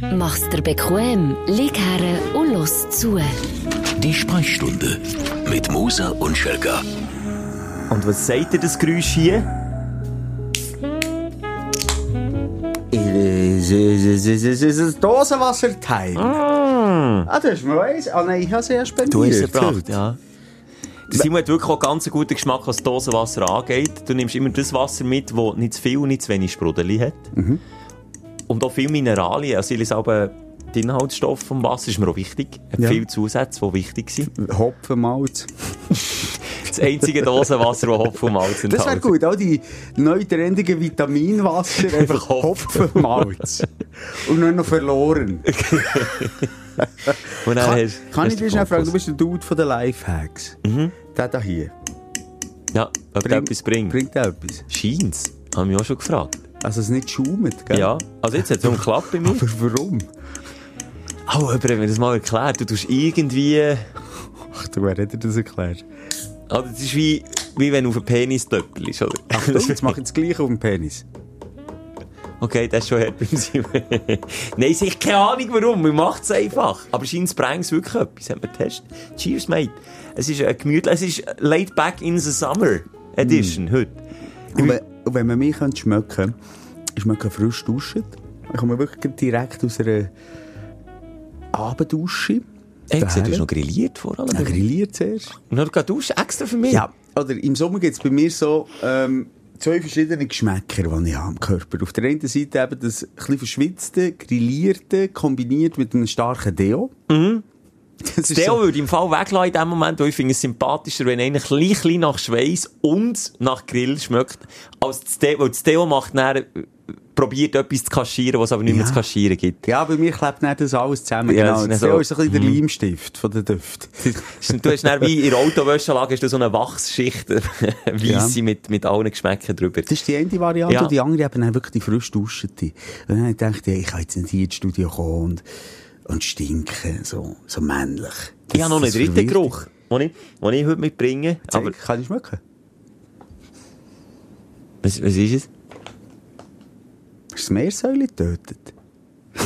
Mach's dir bequem, lieg her und los zu. Die Sprechstunde mit Musa und Schelga. Und was sagt ihr das Geräusch hier? Es ist es ist ein Dosenwasserteil. Ah, das ist mir eins. Ah nein, ich habe es ja spendiert. Du hast es gebracht, ja. Der Simon hat wirklich auch ganz einen guten Geschmack, was Dosenwasser angeht. Du nimmst immer das Wasser mit, das nicht zu viel und nicht zu wenig Sprudeli hat. Und auch viel Mineralien. Also ich aber die Inhaltsstoffe vom Wasser ist mir auch wichtig. Hat Ja. viele Zusätze, die wichtig sind. Hopfenmalz. Das einzige Dosenwasser, das Hopfen und Malz enthält. Das wäre gut. All die neu trendigen Vitaminwasser, einfach Hopfenmalz. Und nur noch verloren. Und dann Kann, hast- kann hast ich dir schnell fragen, du bist der Dude von den Lifehacks. Der da hier. Ja, ob der etwas bringt. Bringt der etwas? Scheint's. Haben wir auch schon gefragt. Also es nicht schaumet, gell? Ja, also jetzt hat es noch geklappt bei mir. Aber warum? Oh, aber hat mir das mal erklärt. Du tust irgendwie... Ach, du, wer hat dir das erklärt? Also, das ist wie, wie wenn du auf einen Penis töppelst, oder? Ach, du, jetzt mach ich das Gleiche auf dem Penis. Okay, das ist schon hart beim Simon. Nein, ich habe keine Ahnung warum. Man macht es einfach. Aber scheint bringt es wirklich etwas. Haben wir getestet. Cheers, mate. Es ist ein gemütlich, es ist laid back in the summer edition heute. Und wenn, und wenn man mich könnte schmecken ich schmecke frisch duschen. Ich komme wirklich direkt aus einer Abenddusche. Ey, du hast noch grilliert vor allem. Ja, grilliert zuerst. Und dann duschen extra für mich. Ja, oder im Sommer gibt es bei mir so ähm, zwei verschiedene Geschmäcker, die ich habe am Körper. Auf der einen Seite eben das ein bisschen verschwitzte, grillierte, kombiniert mit einem starken Deo. Mhm. So, würde im Fall weglassen in dem Moment, weil ich finde es sympathischer, wenn einer klein, klein nach Schweiß und nach Grill schmeckt, als das Deo, weil das Deo macht dann, äh, probiert etwas zu kaschieren, was es aber nicht mehr Ja. zu kaschieren gibt. ja, bei mir klebt nicht das alles zusammen. Ja, genau. das ist so. ist ein bisschen der Leimstift von den Düften. Du hast dann wie in der hast du so eine Wachsschicht, weisse Ja. mit, mit allen Geschmäckern drüber. Das ist die eine Variante, Ja. und die andere eben wirklich die frisch duschete. Und dann habe ich gedacht, ja, ich kann jetzt nicht hier ins Studio kommen und, und stinken, so, so männlich. Ich habe noch einen Das dritten Geruch, den ich, den ich heute mitbringe. dich. Aber, Zeig, kann ich schmecken? was, was ist es? Hast du das Meersäule getötet?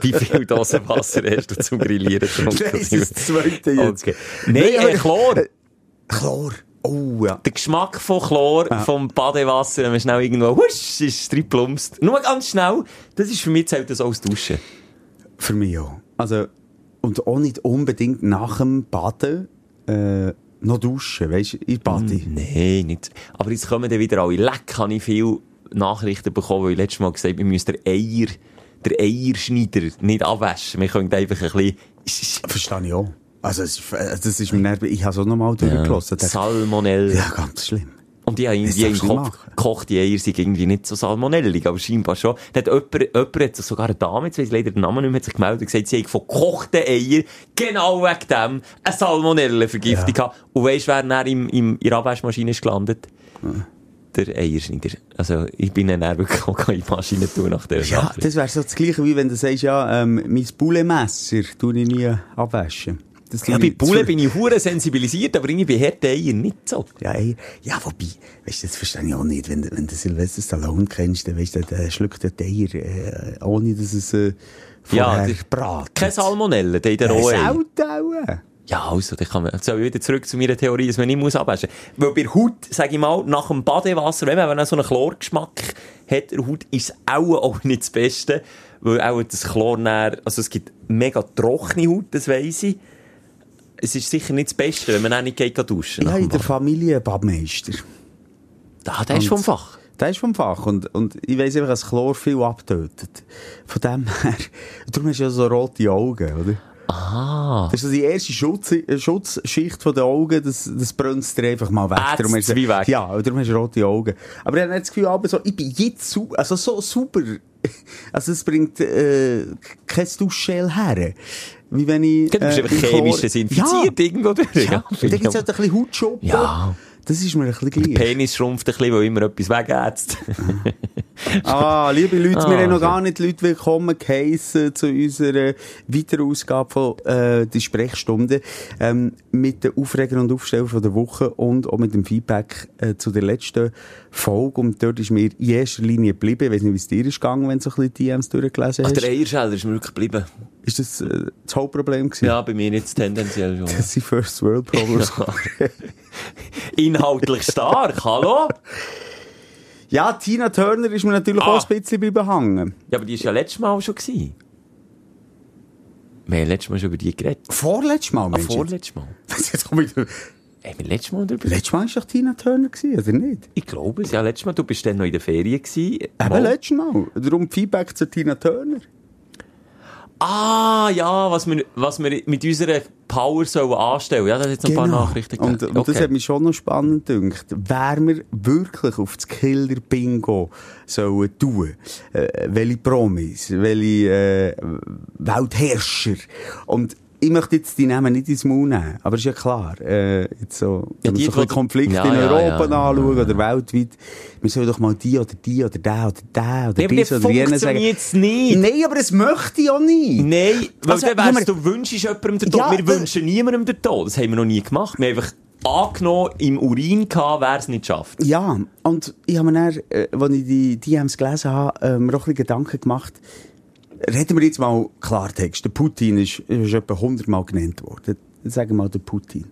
Wie viel Dosen Wasser hast du zum Grillieren getrunken? Das ist das zweite jetzt. Okay. Nein, aber- äh, Chlor. Chlor. Oh, ja. Der Geschmack von Chlor, vom Badewasser, wenn man schnell irgendwo, husch, ist es drin plumpst. Nur ganz schnell, das ist für mich zählt das als Duschen. Für mich auch. Also, und auch nicht unbedingt nach dem Baden, äh, noch duschen, weißt du, ich bade. Nein, nicht. Aber jetzt kommen dann wieder alle. Leck, habe ich viel Nachrichten bekommen, weil ich letztes Mal gesagt habe, wir müssen den Eier, der Eierschneider nicht abwaschen. Wir können einfach ein bisschen, Verstehe ich auch. Also, es ist, äh, das ist mir nervig. Ich habe es auch nochmal durchgelassen. Ja. Salmonella. ja, ganz schlimm. Und ich habe Das irgendwie im Kopf, machen. gekochte Eier sind irgendwie nicht so salmonellig, aber scheinbar schon. Da hat jemand, jemand hat sich sogar eine Dame, jetzt weiss leider den Namen nicht mehr, hat sich gemeldet und gesagt, sie hat von gekochten Eier, genau wegen dem, eine Salmonellenvergiftung Ja. gehabt. Und weisst, wer dann im, im, in der Abwaschmaschine ist gelandet? Der Eierschneider. Also, ich bin dann dann wirklich auch in die Maschine tun nach der Ja, Nachricht. das wäre so das Gleiche, wie wenn du sagst, ja, ähm, mein Bullemesser tue ich nie abwaschen. Ja, bei Bulle bin ich hure sensibilisiert, aber irgendwie bei harten Eiern nicht so. Ja, ey, ja, wobei, weißt du, das verstehe ich auch nicht. Wenn, du- wenn du Sylvester Stallone kennst, dann weißt du, der schluckt den Eier, äh, ohne dass es, äh, Ja, vorher der- bratet. Keine Salmonellen, der in der Ja, selten auch. Ja, also, dann kann man, jetzt soll ich wieder zurück zu meiner Theorie, dass man nicht muss abwaschen. Weil bei Haut, sag ich mal, nach dem Badewasser, wenn man so einen Chlorgeschmack hat, der Haut ist es auch, auch nicht das Beste. Weil auch das Chlor näher, also es gibt mega trockene Haut, das weiss ich. Es ist sicher nicht das Beste, wenn man auch nicht geht duschen. Ja, dem in der Bad. Familie Badmeister. Ah, der ist vom Fach. Der ist vom Fach. Und, und ich weiss einfach, dass Chlor viel abtötet. Von dem her, darum hast du ja so rote Augen, oder? Ah. Das ist die erste Schutz, äh, Schutzschicht von den Augen, das, das brennt dir einfach mal weg. Darum hast du- wie weg. Ja, und darum hast du rote Augen. Aber ich habe das Gefühl, aber so, ich bin jetzt also so super. Also es bringt äh, kein Duschgel her. Wie wenn ich... Du bist einfach in Chlor- chemisch desinfiziert irgendwo durch. Ja, ja. Dann gibt es halt ein bisschen Hautschuppen. Ja. Das ist mir ein bisschen Der gleich. Penis schrumpft ein bisschen, weil immer etwas wegätzt. Ah, liebe Leute, Ah, wir haben noch so. gar nicht Leute willkommen geheissen zu unserer weiteren Ausgabe von äh, die Sprechstunde ähm, mit den Aufreger und Aufsteller von der Woche und auch mit dem Feedback äh, zu der letzten Folge. Und dort ist mir in erster Linie geblieben. Ich weiß nicht, wie es dir ist gegangen, wenn du so ein bisschen DMs durchgelesen Ach, hast. der Eierscheller ist mir wirklich geblieben. Ist das äh, das Hauptproblem gewesen? Ja, bei mir jetzt tendenziell schon. Das sind First World Problems. Inhaltlich stark, hallo? ja, Tina Turner ist mir natürlich Ah. auch ein bisschen bleiben hängen. Ja, aber die war ja letztes Mal schon. Gewesen. Wir haben letztes Mal schon über die geredet. Vorletztes Mal, Ah, Mensch. vorletztes Mal. jetzt. Jetzt komm ich wieder. Haben wir letztes Mal darüber Letztes Mal war doch Tina Turner, gewesen, oder nicht? Ich glaube es, ja, letztes Mal. Du bist dann noch in der Ferien gewesen. Eben letztes Mal. Darum Feedback zu Tina Turner. Ah, ja, was wir, was wir mit unserer Power sollen anstellen. Ja, da hat jetzt noch ein paar Nachrichten Genau. Und, gegeben. und das hat mich schon noch spannend gedacht. Wer wir wirklich auf das Killer-Bingo sollen tun, äh, welche Promis, welche äh, Weltherrscher. Und ich möchte jetzt die Namen nicht ins Maul nehmen, aber ist ja klar, äh, jetzt so, Ja, wenn wir so Konflikte Ja, in Europa ja. anschauen oder weltweit, wir sollen doch mal die oder die oder der oder der oder Nee, dies oder jene sagen. funktioniert's nicht. Nein, aber das möchte ich auch nicht. Nein, weil Also, dann mal- du wünschst jemandem den Tod. Wir das- wünschen niemandem den Tod. Das haben wir noch nie gemacht. Wir haben einfach angenommen, im Urin gehabt, wer es nicht schafft. Ja, und ich habe mir dann, äh, als ich die DMs gelesen habe, äh, mir auch ein bisschen Gedanken gemacht. Reden wir jetzt mal Klartext. Der Putin ist, ist etwa 100 Mal genannt worden. Sagen wir mal der Putin.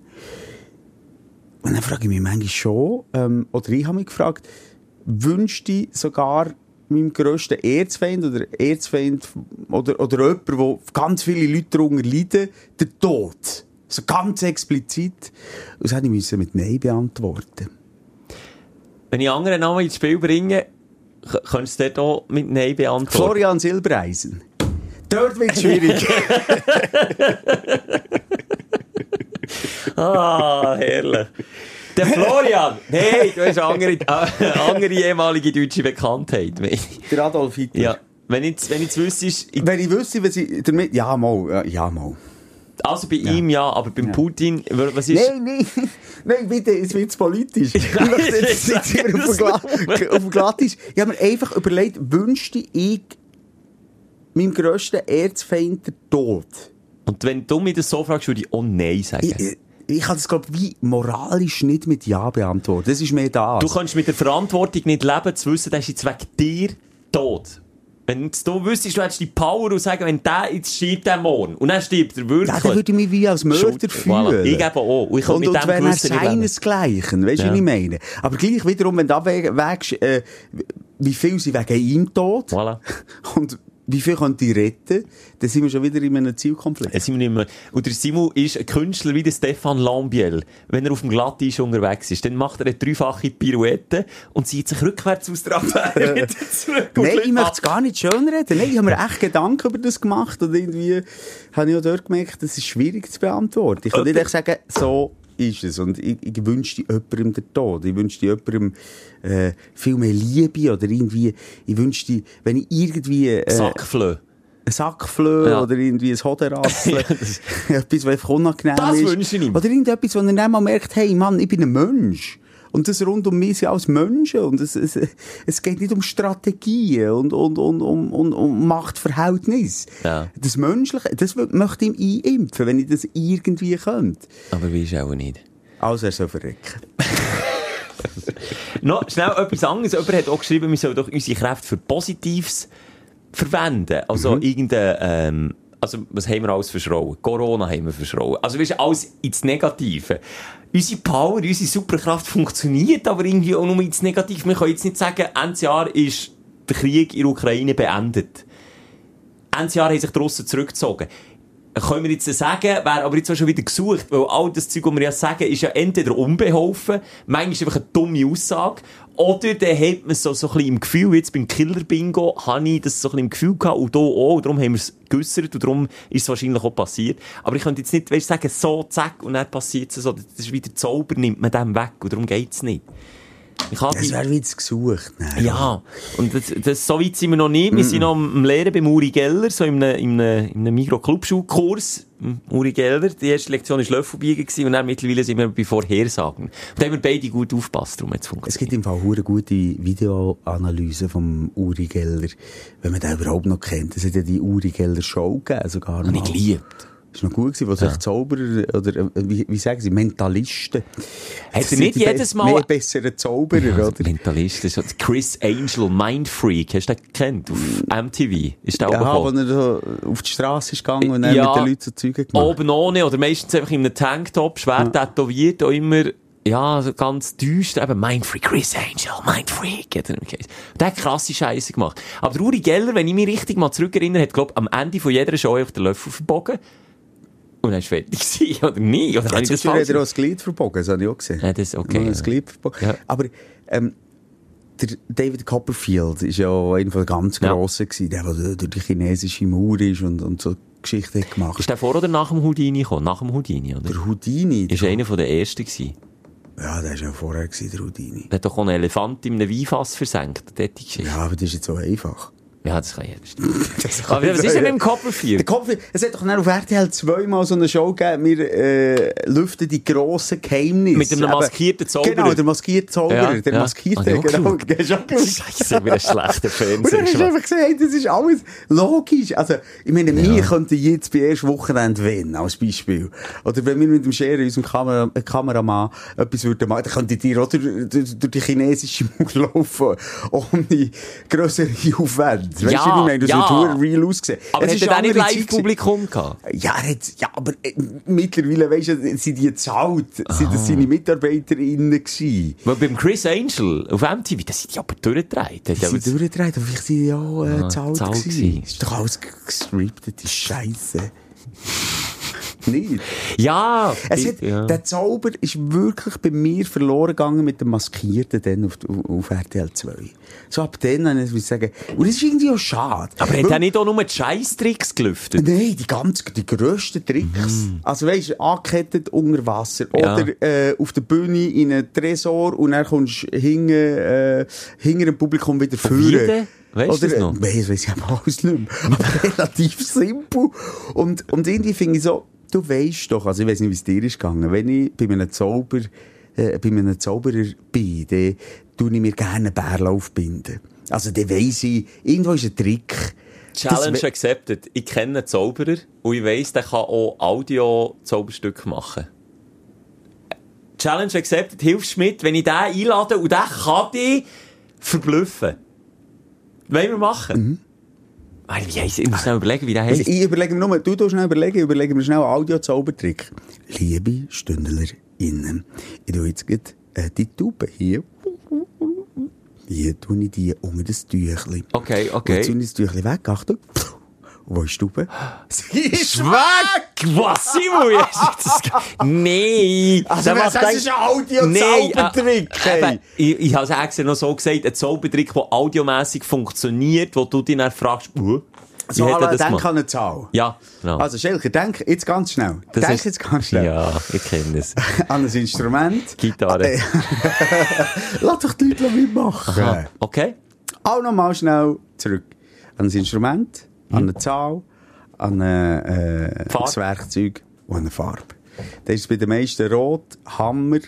Und dann frage ich mich manchmal schon, ähm, oder ich habe mich gefragt, wünschte ich sogar meinem grössten Erzfeind oder Erzfeind oder, oder jemand, wo ganz viele Leute darunter leiden, den Tod. So ganz explizit. Und das hätte ich mit Nein beantworten Wenn ich andere Namen ins Spiel bringe, könntest du dort mit Nein beantworten. Florian Silbereisen. Dort wird es schwierig. Ah, herrlich. Der Florian! Hey, du hast eine andere, äh, andere ehemalige deutsche Bekanntheit. Der Adolf Hitler. Ja, wenn jetzt, wenn jetzt wüsstest, ich- Wenn ich wüsste, was ich damit... Ja, mal. ja, Ja, mal. Also bei ihm ja, aber beim Putin, was ist... Nein, nein. Nein, bitte, es wird politisch. Ich möchte jetzt nicht auf dem Gla- auf dem Glattisch. Ich habe mir einfach überlegt, wünschte ich meinem grössten Erzfeind den Tod? Und wenn du mir das so fragst, würde ich auch Nein sagen. Ich, ich, ich kann das, glaube ich, wie moralisch nicht mit Ja beantworten. Das ist mehr das. Du kannst mit der Verantwortung nicht leben, zu wissen, der ist jetzt wegen dir tot. Wenn du wüsstest, du hättest die Power und sagen, wenn der jetzt stirbt, der morgen. Und dann stirbt er wirklich. ja, dann würde ich mich wie als Mörder fühlen. Voilà. Ich eben auch. Und ich und, mit und wenn er seinesgleichen, weißt du, Ja. was ich meine? Aber gleich wiederum, wenn du abwägst, äh, wie viel sie wegen ihm tot Voilà. und wie viel können die retten, dann sind wir schon wieder in einem Zielkonflikt. Sind wir nicht mehr. Und der Simon ist ein Künstler wie der Stefan Lambiel. Wenn er auf dem Glattisch unterwegs ist, dann macht er eine dreifache Pirouette und zieht sich rückwärts aus der Affäre zurück. Nein, ich möchte es gar nicht schönreden. Nein, ich habe mir echt Gedanken über das gemacht und irgendwie habe ich auch dort gemerkt, das ist schwierig zu beantworten. Ich kann nicht echt sagen, so ist es. Und ich, ich wünschte jemandem den Tod. Ich wünschte jemandem äh, viel mehr Liebe oder irgendwie, ich wünschte, wenn ich irgendwie äh, Sackflö. ein Sackflöhe Ja. oder irgendwie ein Hoderassel. Das- etwas, was einfach unangenehm Das ist. wünsche ich ihm. Oder irgendetwas, wo er dann mal merkt, hey Mann, ich bin ein Mensch. Und das rund um mich sind alles Menschen. Und es, es, es geht nicht um Strategien und, und, und um, um, um Machtverhältnis. Ja. Das Menschliche, das möchte ich ihm einimpfen, wenn ich das irgendwie könnte. Aber wie ist auch nicht. Also er soll verrecken. Noch schnell etwas anderes. Jemand hat auch geschrieben, wir sollen doch unsere Kräfte für Positives verwenden. Also irgendein, ähm, also was haben wir alles verschrauen? Corona haben wir verschrauen. Also weißt du, alles ins Negative. Unsere Power, unsere Superkraft funktioniert aber irgendwie auch nur ins Negative. Wir können jetzt nicht sagen, Ende Jahr ist der Krieg in der Ukraine beendet. Ende Jahr haben sich die Russen zurückgezogen. Können wir jetzt sagen, wäre aber jetzt schon wieder gesucht, weil all das Zeug, was wir ja sagen, ist ja entweder unbeholfen, manchmal ist einfach eine dumme Aussage, oder dann hat man so, so ein bisschen im Gefühl, jetzt beim Killer-Bingo, habe ich das so ein bisschen im Gefühl gehabt, und hier auch, und darum haben wir es geäussert, und darum ist es wahrscheinlich auch passiert. Aber ich könnte jetzt nicht, weißt, sagen, so, zack, und dann passiert es so, das ist wieder Zauber, nimmt man dem weg, und darum geht's nicht. Ich Das wäre wieder gesucht. Nein. ja, und das, das, so weit sind wir noch nicht. Wir sind noch am Lehren beim Uri Geller, so in einem, in einem, in einem Mikro-Clubschulkurs. Uri Geller, die erste Lektion war Löffelbiegen und dann mittlerweile sind wir bei Vorhersagen. Und da haben wir beide gut aufgepasst, darum hat es Es funktioniert. gibt im Fall hure gute Videoanalysen vom Uri Geller, wenn man den überhaupt noch kennt. Es hat ja die Uri Geller Show gegeben, sogar Habe ich mal. geliebt. War noch gut, gewesen, wo sich Zauberer, oder äh, wie, wie sagen sie, Mentalisten. Hat er nicht jedes Mal- Mehr bessere Zauberer, oder? Mentalist, das ist so- Chris Angel, Mindfreak, hast du den gekannt? Auf MTV ist der auch Ja, wo er so auf die Straße ist gegangen und dann Ja. mit den Leuten so Züge gemacht Oben ohne, oder meistens einfach in einem Tanktop, schwer tätowiert, auch immer, ja, so ganz düster, eben Mindfreak, Chris Angel, Mindfreak, hat er. Der hat krasse Scheiße gemacht. Aber der Uri Geller, wenn ich mich richtig mal zurückerinnere, hat, glaub, am Ende von jeder Show auf den Löffel verbogen. Und dann ist fertig gewesen, oder nie? Oder Jetzt das hat er auch das Glied verbogen, das habe ich auch gesehen. Ja, das ist okay, ja. Das Glied verbogen. Ja. Aber, ähm, der David Copperfield ist ja einer den ganz Ja. Grossen gewesen, der, der durch die chinesische Mauer ist und, und so Geschichten gemacht. Ist der vor oder nach dem Houdini gekommen? Nach dem Houdini, oder? Der Houdini. Ist einer von den ersten gewesen. Ja, der war ja vorher, gewesen, der Houdini. Der hat doch auch einen Elefant in einem Weinfass versenkt. Dort die Geschichte. Ja, aber das ist jetzt so einfach. Ja, das kann jeder. Aber was ist denn mit dem Copperfield? Der Kopf, es hat doch dann auf RTL zweimal so eine Show gegeben, wir äh, lüften die grossen Geheimnisse. Mit einem maskierten Zauberer. Genau, der maskierte Zauberer. Ja, der ja. maskierte, auch genau. Scheiße, wie ein schlechter Und dann hast du Fernseher. einfach gesagt, hey, das ist alles logisch. Also, ich meine, wir könnten jetzt bei erst Wochenende wenn, als Beispiel. Oder wenn wir mit dem Scherer, unserem Kamera, äh, Kameramann, etwas würden machen, dann könntet ihr auch durch, durch, durch die chinesische Mauer laufen, ohne grössere Aufwände. Weißt Ja, du, wie ich meine? Das ja. wird verdammt real ausgesehen. Aber Es hat ist eine nicht Live-Publikum gehabt? Ja, hat, ja, aber äh, mittlerweile, weisst du, sind die zahlt, sind das seine MitarbeiterInnen gewesen. Weil beim Chris Angel auf MTV, da sind die aber durchgedreht. Die sind durchgedreht, aber vielleicht sind die ja auch äh, Ah, zahlt zahlt gewesen. gewesen. Ist doch alles gescriptet, die Scheiße. Nicht. Ja, Es hat, ja. Der Zauber ist wirklich bei mir verloren gegangen mit dem Maskierten dann auf, auf, RTL 2. So ab dann, ich muss ich sagen, und das ist irgendwie auch schade. aber hat Weil- er nicht auch nur die Scheißtricks gelüftet? Nein, die ganz, die grössten Tricks. Also weisst du, angekettet unter Wasser. Mhm. Ja. Oder, äh, auf der Bühne in einen Tresor und dann kommst du hinten, äh, hinter dem Publikum wieder Wie führen. Weisst du das noch? Nein, das weiss ich alles nicht mehr. Aber relativ simpel. Und, und irgendwie finde ich so, du weisst doch, also ich weiss nicht, wie es dir ist gegangen, wenn ich bei einem Zauber, äh, bei einem Zauberer bin, dann tue ich mir gerne einen Bärlauf binden. Also dann weiss ich, irgendwo ist ein Trick. Challenge Das accepted. Ich kenne einen Zauberer und ich weiss, der kann auch Audio-Zauberstücke machen. Challenge accepted, hilfst mit, wenn ich den einlade und der kann dich verblüffen. Wollen wir machen? Mhm. Weil, wie heisst, ich muss schnell überlegen, wie der Also heisst. ich überlege mir nur, du tust schnell überlegen, ich überlege mir schnell einen Audio-Zaubertrick. Liebe StündlerInnen, ich tue jetzt gerade, äh, die Tube hier. Hier tue ich die unter das Tüchli. Okay, okay. jetzt tue ich das Tüchli weg, Achtung. Wo ist die Tube? Sie ist Weg! Was, Simon? Das Nee! Also, Der was- macht das ein- ist ein Audio- Nee, Zaubertrick, äh, hey. eben, Ich, ich habe es extra noch so gesagt, ein Zaubertrick, der audiomässig funktioniert, wo du dich dann fragst, uh, wie so, hat er alle, das denk an eine Zahl. Ja, genau. Also, Schelker, denk jetzt ganz schnell. Das denk ist- jetzt ganz schnell. Ja, ich kenne es. An ein Instrument. Gitarre. Äh, Lass doch die Leute mitmachen. Aha. Okay? Auch nochmal schnell zurück. An das Instrument. An eine Zahl, an äh, Farbe. das Werkzeug und an eine Farbe. Das ist bei den meisten Rot, Hammer,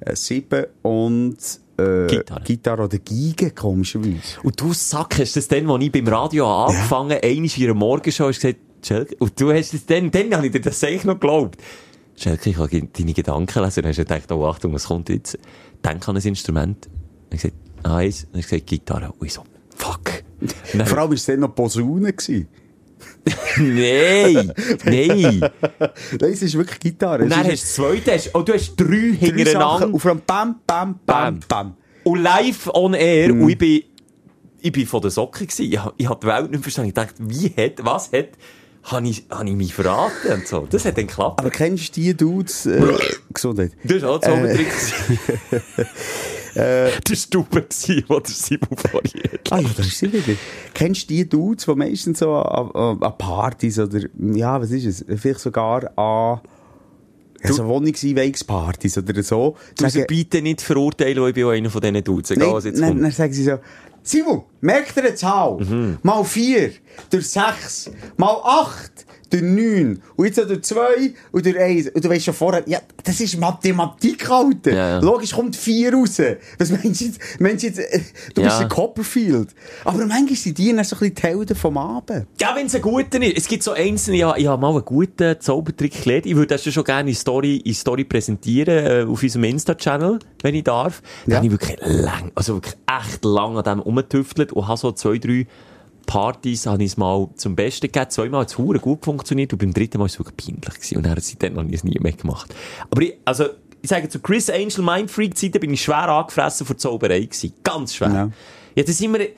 äh, Sieben und äh, Gitarre. Gitarre oder Geige, komischerweise. Und du Sack, hast das dann, als ich beim Radio angefangen habe, einmal in einer Morgenshow, gesagt, Schelke, und du hast das dann, dann habe ich dir das eigentlich noch geglaubt. Schelke, ich habe deine Gedanken lesen, und hast du gedacht, oh Achtung, was kommt jetzt? Denk an ein Instrument. Und ich gesagt, eins, und ich gesagt, Gitarre. Und ich so, fuck. Und dann- Vor allem war es dann noch Posaune. Nein, nein. Nein, es ist wirklich Gitarre. Und dann ist hast du das zweite, hast, oh, du hast drei drei hintereinander. auf einem Bam, Bam, Bam, Bam. Bam. Und live on air, Mhm. und ich bin, ich bin von der Socke gewesen. Ich, ich hab die Welt nicht verstanden. Ich dachte, wie hat, was hat, habe ich, hab ich mich verraten und so. Das hat dann geklappt. Aber kennst du die Dudes, äh, Gesundheit? Du hast auch Zaubertrick äh, Das war Stube, die der Simon vorhin. Ah ja, da ist sie wieder. Kennst du die Dudes, die meistens so an, an, an Partys oder, ja, was ist es? Vielleicht sogar an Also Wohnungseinweihungspartys oder so. Du musst Sagen- bitte nicht verurteilen, weil ich bin auch einer von diesen Dudes. Egal, was jetzt dann, kommt. dann sagen sie so, Simon, merkt ihr eine Zahl? Mhm. Mal vier, durch sechs, mal acht, durch neun, und jetzt noch durch zwei und durch eins. Und du weißt schon vorher, ja, das ist Mathematik, Alter. Ja, ja. Logisch kommt vier raus. Was meinst du jetzt? Meinst du, jetzt äh, du bist Ja. ein Copperfield. Aber manchmal sind die dann so ein bisschen die Helden vom Abend. Ja, wenn es ein guter ist. Es gibt so einzelne, ja, ich habe mal einen guten Zaubertrick gelernt. Ich würde das schon gerne in Story, in Story präsentieren, äh, auf unserem Insta-Channel, wenn ich darf. Da Ja. habe ich wirklich lang, also wirklich echt lang an dem rumgetüftelt und habe so zwei, drei Partys habe ich es mal zum Besten gegeben. Zweimal hat es gut funktioniert und beim dritten Mal war es wirklich peinlich gewesen. Und dann hat es seitdem noch nie, mehr gemacht. Aber ich, also, ich sage, zu Chris Angel Mindfreak Zeiten bin ich schwer angefressen vor Zauberei gewesen. Ganz schwer. Ja. Ja, das sind wir,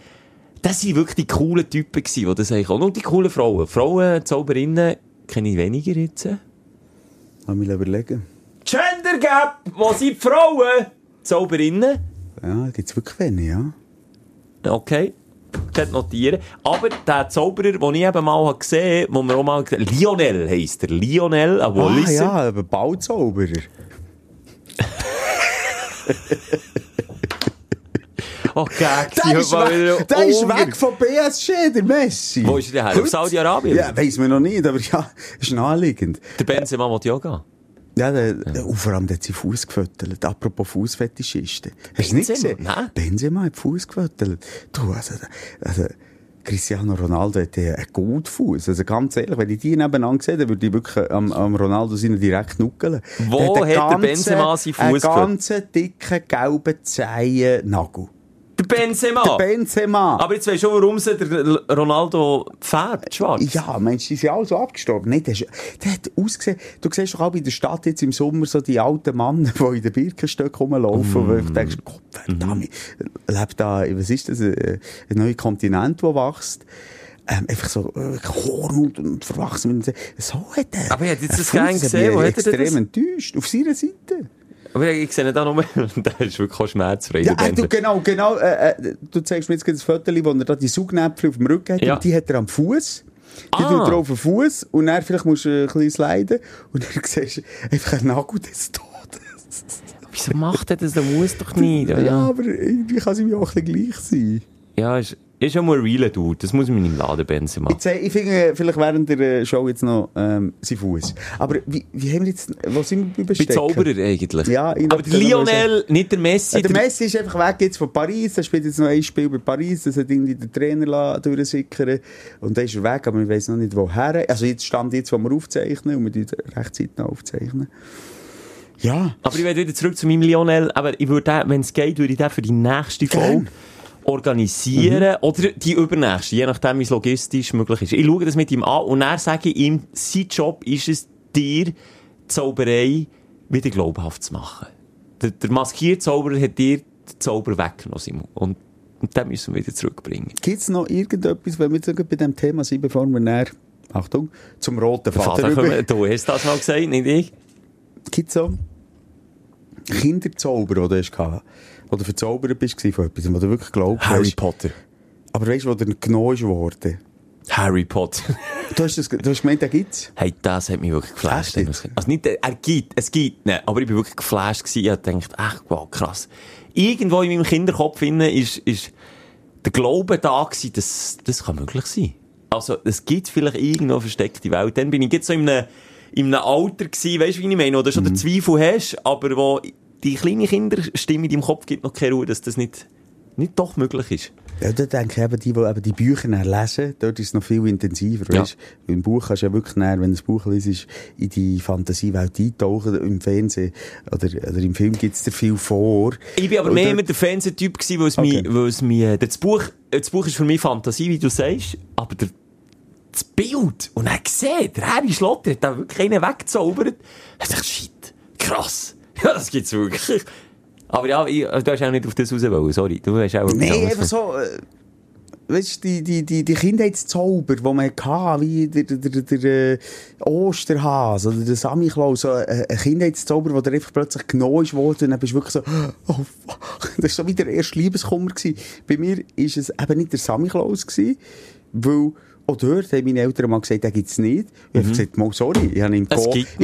das waren wirklich die coolen Typen gewesen, die das eigentlich auch. Und die coolen Frauen. Frauen, Zauberinnen, kenne ich weniger jetzt. Lass mich überlegen. Gender Gap, wo sind die Frauen? Zauberinnen. Ja, gibt's wirklich wenig, ja. Okay. Könnt notieren. Aber der Zauberer, den ich eben mal gesehen habe, wo wir auch mal, Lionel heisst er. Lionel, ein Ah, Walliser. ja, aber Bauzauberer. Oh, Gag, Der ist, weg, der ist weg von BSG, der Messi. Wo ist der her? Heute? Saudi-Arabien? Ja, weiss man noch nicht, aber ja, ist naheliegend. Der Benzema will ja gehen. Ja, der, der, und vor allem der hat seinen Fuß gefüttert. Apropos Fußfetischisten. Hast du nicht gesehen? Nein. Benzema hat Fuß gefüttert. Du, also, also, Cristiano Ronaldo hat ja einen guten Fuß. Also ganz ehrlich, wenn ich die nebeneinander sehe, dann würde ich wirklich am, am Ronaldo seinen direkt nuckeln. Wo Der hat der Benzema seinen Einen Fuß gefüttert? ganzen dicken, gelben Zehennagel. Der Benzema. Der Benzema. Aber jetzt weißt du schon, warum sie der Ronaldo fährt, schwarz. Ja, meinst du, die sind alle so abgestorben? Nicht, der, der hat ausgesehen, du siehst doch auch in der Stadt jetzt im Sommer so die alten Männer, die in den Birkenstöcken rumlaufen, wo du denkst, Gott verdammt, lebt da, was ist das, ein, ein neuer Kontinent, der wächst. Ähm, einfach so äh, Hornhaut und verwachsen. So hat er. Aber ich hätte jetzt er das hat gesehen. Wo hat er denn extrem das? enttäuscht. Auf seiner Seite. Aber ich sehe da nur, der ist wirklich schmerzfrei. Ja, du, genau, genau. Äh, du zeigst mir jetzt das Foto, wo er da die Saugnäpfel auf dem Rücken hat. Ja. Und die hat er am Fuß. Die Ah. tut er auf den Fuß. Und dann vielleicht musst du ein bisschen sliden. Und dann siehst du einfach einen Nagel des Todes. Wieso macht er das? Der muss doch nicht. Ja, Ja, aber irgendwie kann es ihm auch ein bisschen gleich sein. ja ist, ist ja mal ein realer Dude. Das muss man im Laden Benzema. Ich, zeig- ich finde vielleicht während der äh, Show jetzt noch ähm, sein Fuß. Aber wie, wie haben wir jetzt, wo sind wir bei? Zauberer eigentlich. Ja, Aber der Lionel, nicht der Messi. Ja, der der- Messi ist einfach weg jetzt von Paris. Er spielt jetzt noch ein Spiel bei Paris. Das hat irgendwie der Trainer durchsickern Und dann ist er weg, aber ich weiß noch nicht woher. Also jetzt stand jetzt, wo wir aufzeichnen und wir rechtzeitig noch aufzeichnen. Ja. Aber ich werde wieder zurück zu meinem Lionel. Aber ich würde, wenn es geht, würde ich den für die nächste. Folge organisieren. Oder die übernächste, je nachdem, wie es logistisch möglich ist. Ich schaue das mit ihm an und dann sage ich ihm, sein Job ist es, dir die Zauberei wieder glaubhaft zu machen. Der, der maskierte Zauberer hat dir den Zauber weggenommen, Simon. Und, und den müssen wir wieder zurückbringen. Gibt es noch irgendetwas, wenn wir jetzt bei dem Thema sind, bevor wir näher, Achtung, zum roten Vater Vater, rüber... du hast das mal gesagt, nicht ich? Gibt es so Kinderzauber, die du hast gehabt, wo du verzaubert bist von etwas, wo du wirklich glaubst Harry hast. Potter. Aber weißt du, wo der genommen ist worden? Harry Potter. Du hast, das, du hast gemeint, den gibt's? Hey, das hat mich wirklich geflasht. Also nicht, er gibt, es gibt, ne, aber ich bin wirklich geflasht gewesen. Ich hab gedacht, ach, wow, krass. Irgendwo in meinem Kinderkopf innen ist, ist der Glaube da gewesen, dass, das kann möglich sein. Also, es gibt vielleicht irgendwo versteckte Welt. Dann bin ich jetzt so in einem, in einem Alter gewesen, weißt du, wie ich meine, du schon den Zweifel hast, aber wo die kleine Kinderstimme in deinem Kopf gibt noch keine Ruhe, dass das nicht, nicht doch möglich ist. Ja, da denke ich eben, die, die eben die Bücher lesen, dort ist es noch viel intensiver, Ja. weißt? Im Buch kannst du ja wirklich näher, wenn du das Buch liest, in die Fantasiewelt eintauchen. Im Fernsehen oder, oder im Film gibt es dir viel vor. Ich bin aber Und mehr mit der Fernsehtyp gewesen, weil es Okay. mich, weil es mich, das Buch, das Buch ist für mich Fantasie, wie du sagst, aber der, das Bild, und er sieht, der Harry Schlotter hat da wirklich einen weggezaubert. Er sagt, shit, krass. Ja, das gibt's wirklich. Aber ja, ich, also, du hast auch nicht auf das raus wollen, sorry. Du hast auch Nein, einfach so, äh, weißt du, die, die, die, die Kindheitszauber, die man hatte, wie der, der, der, äh, Osterhase oder der Samichlaus, so ein, ein Kindheitszauber, wo der einfach plötzlich genommen worden und dann bist du wirklich so, oh fuck, das war so wie der erste Liebeskummer gewesen. Bei mir ist es eben nicht der Samichlaus gewesen, weil Auch dort haben meine Eltern mal gesagt, den gibt's nicht. Ich habe gesagt, mal sorry, ich habe ihn im Es Coop, gibt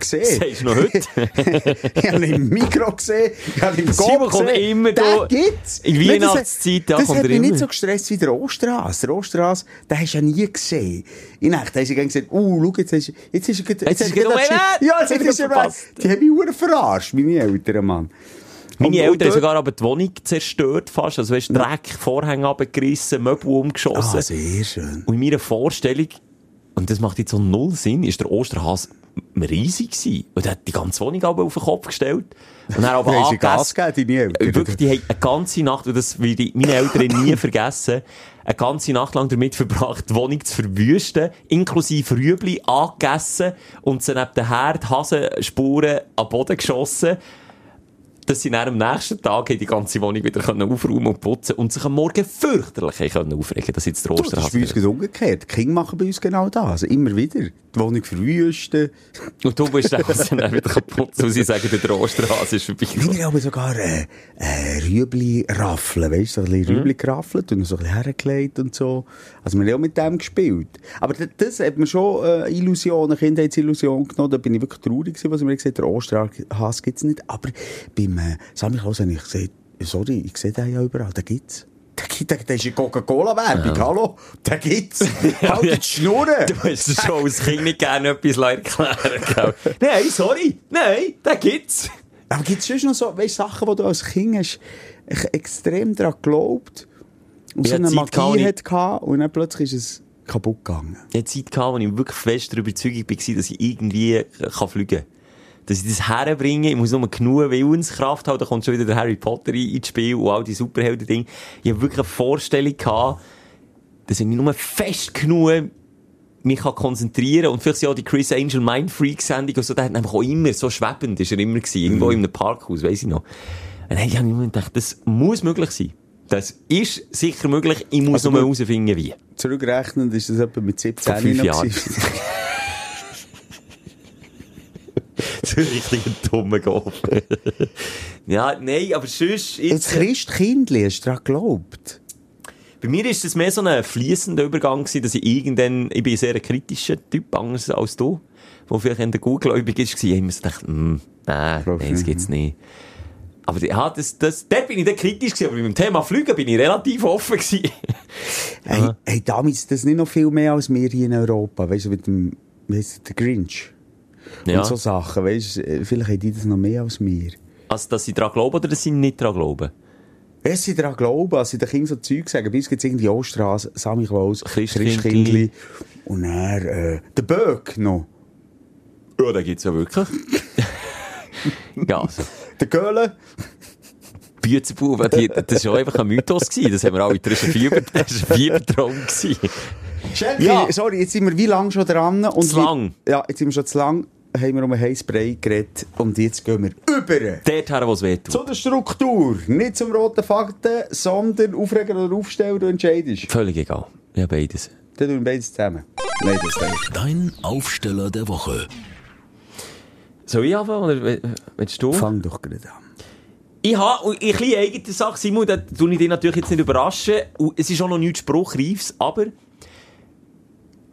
gesehen. Du noch heute? ich habe ihn im Mikro gesehen, ich habe ihn im Coop gesehen. immer den da- gibt's. in Nein, das hat- Weihnachtszeit, da Das kommt hat er mich immer. nicht so gestresst wie der Osterhase. Der Osterhase, den hast du ja nie gesehen. In echt haben sie gesagt, uh, schau, jetzt ist, jetzt ist er, gerade- Jetzt ist hat er Ja, jetzt Hat ist er. Die haben mich verarscht, meine Eltern, Mann. Meine Eltern haben dort- sogar aber die Wohnung zerstört fast. Also, weißt, Dreck, Vorhänge abgerissen, Möbel umgeschossen. Ah, sehr schön. Und in meiner Vorstellung, und das macht jetzt so null Sinn, ist der Osterhase riesig gewesen. Und er hat die ganze Wohnung auf den Kopf gestellt. Und dann aber haben sie Gas gegeben, deine Eltern. Wirklich, die haben eine ganze Nacht, und das will ich meine Eltern nie vergessen, eine ganze Nacht lang damit verbracht, die Wohnung zu verwüsten, inklusive Rüebli angegessen und sie neben den Herd Hasenspuren am Boden geschossen dass sie dann am nächsten Tag die ganze Wohnung wieder aufräumen und putzen und sich am Morgen fürchterlich können aufregen, dass jetzt der Du, das ist bei uns gerade umgekehrt. Die Kinder machen bei uns genau das. Also immer wieder. Die Wohnung verwüsten. Und du bist dann dann wieder kaputt, und sie sagen, der Osterhase ist vorbei. Wir haben sogar äh, äh, Rüebli-Raffeln, weißt du, so ein bisschen Rüebli geraffelt und so ein bisschen hergelegt und so. Also wir haben auch mit dem gespielt. Aber das, hat mir schon äh, Illusionen, Kindheitsillusion genommen. Da bin ich wirklich traurig gewesen, was mir gesagt der Osterhase gibt's nicht. Aber beim äh, Sammy Klaus habe ich gesagt, sorry, ich sehe den ja überall, den gibt's. Der, gibt- der, der ist in Coca-Cola-Werbung, hallo? Den gibt's. Haltet die Schnurren. Du hast dir schon als Kind nicht gerne etwas erklären? Nein, sorry. Nein, den gibt's. Aber gibt es sonst noch so weißt, Sachen, wo du als Kind hast, extrem daran geglaubt und so eine Magie ich- hat gehabt, und dann plötzlich ist es kaputt gegangen? Ich hatte Zeit gehabt, wo ich wirklich fest der Überzeugung war, dass ich irgendwie kann fliegen kann. Dass ich das herbringe, ich muss nur genug Willenskraft haben, da kommt schon wieder der Harry Potter in- ins Spiel und all die Superhelden-Dinge. Ich habe wirklich eine Vorstellung gehabt, dass ich mich nur fest genug mich kann konzentrieren und vielleicht sind auch die Chris Angel Mind Freak Sendung und so, der hat einfach auch immer so schwebend, ist er immer gewesen, irgendwo in einem Parkhaus, weiss ich noch. Und dann habe ich mir gedacht, das muss möglich sein. Das ist sicher möglich, ich muss Also nur herausfinden, wie. Zurückrechnend ist das etwa mit 17 Vor fünf noch Jahren. gewesen. so ein dummer Golf. ja, nein, aber sonst, jetzt, Christkindli hast du daran geglaubt? bei mir ist es mehr so ein fließender Übergang gewesen, dass ich irgendwann, ich bin ein sehr kritischer Typ, anders als du, wo vielleicht in der Gutgläubig ist, war, ich immer so gedacht, hm, nein, das gibt's nicht. Aber ja, das, das, dort bin ich dann kritisch gewesen, aber beim Thema Flügen bin ich relativ offen gewesen. Hey, hey, damals das nicht noch viel mehr als wir hier in Europa, weißt du, mit dem, wie heisst der Grinch? Ja. Und so Sachen, weißt du, vielleicht haben die das noch mehr als wir. Also, dass sie daran glauben oder dass sie nicht daran glauben? Wenn sie daran glauben, als sie den Kindern so Zeug sagen, bei uns gibt es irgendwie Osterhase, Sammy Klaus, Christkindli. Christkindli und dann äh, der Böck noch. Ja, da gibt's ja wirklich. ja, also. Der Göhle. Büzenbuben, die- das war einfach ein Mythos. Gewesen. Das haben wir alle, das war ein Fieber, das war ein Fiebertraum. Gewesen. Schelke, Ja. sorry, jetzt sind wir wie lange schon dran? Und Zu lang. Ja, jetzt sind wir schon zu lang, haben wir um ein Heißbrei geredet und jetzt gehen wir über. Dort her, wo es weh Zu der Struktur. Nicht zum roten Fakten, sondern Aufreger oder Aufstellen, du entscheidest. Völlig egal. Ja, beides. Dann tun wir beides zusammen. Nein, das nicht. Dein Aufsteller der Woche. Soll ich anfangen oder willst du? Fang doch gerade an. Ich habe eine eigene Sache, Simon, da tue ich dich natürlich jetzt nicht überraschen. Es ist auch noch nichts Spruchreifs, aber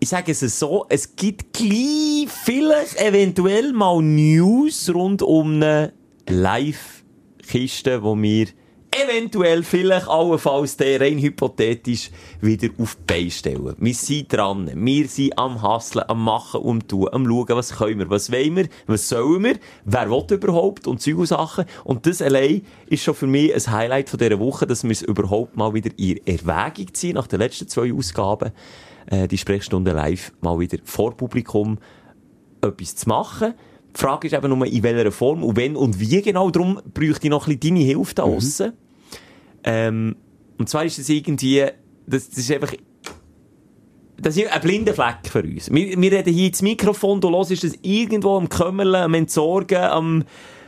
ich sage es so, es gibt gleich vielleicht eventuell mal News rund um eine Live-Kiste, wo wir eventuell vielleicht allenfalls der rein hypothetisch wieder auf die Beine stellen. Wir sind dran. Wir sind am Hasseln, am Machen, am Tun, am Schauen, was können wir, was wollen wir, was sollen wir, wer will überhaupt und und Sachen. Und das allein ist schon für mich ein Highlight von dieser Woche, dass wir es überhaupt mal wieder in Erwägung ziehen, nach den letzten zwei Ausgaben, äh, die Sprechstunde live mal wieder vor Publikum etwas zu machen. Die Frage ist eben nur, in welcher Form und wenn und wie genau. Darum bräuchte ich noch ein bisschen deine Hilfe da aussen. Ähm, und zwar ist das irgendwie, das, das ist einfach, das ist ein blinder Fleck für uns. Wir, wir reden hier ins Mikrofon, du hörst das irgendwo am Kümmerlen, am Entsorgen, am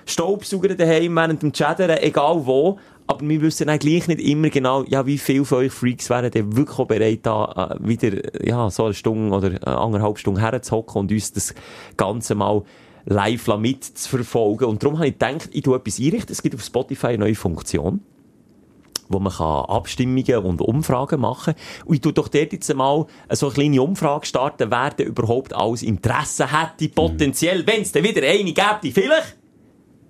Staubsaugern daheim, während dem Chattern, egal wo. Aber wir wissen dann gleich nicht immer genau, ja, wie viele von euch Freaks wären denn wirklich auch bereit, da äh, wieder, ja, so eine Stunde oder eine anderthalb Stunden herzuhocken und uns das Ganze mal live mitzuverfolgen. Und darum habe ich gedacht, ich tue etwas einrichten. Es gibt auf Spotify eine neue Funktion wo man kann Abstimmungen und Umfragen machen kann. Und ich tue doch dort jetzt mal so eine kleine Umfrage starten, wer denn überhaupt alles Interesse hätte, potenziell, wenn es dann wieder eine gäbe, vielleicht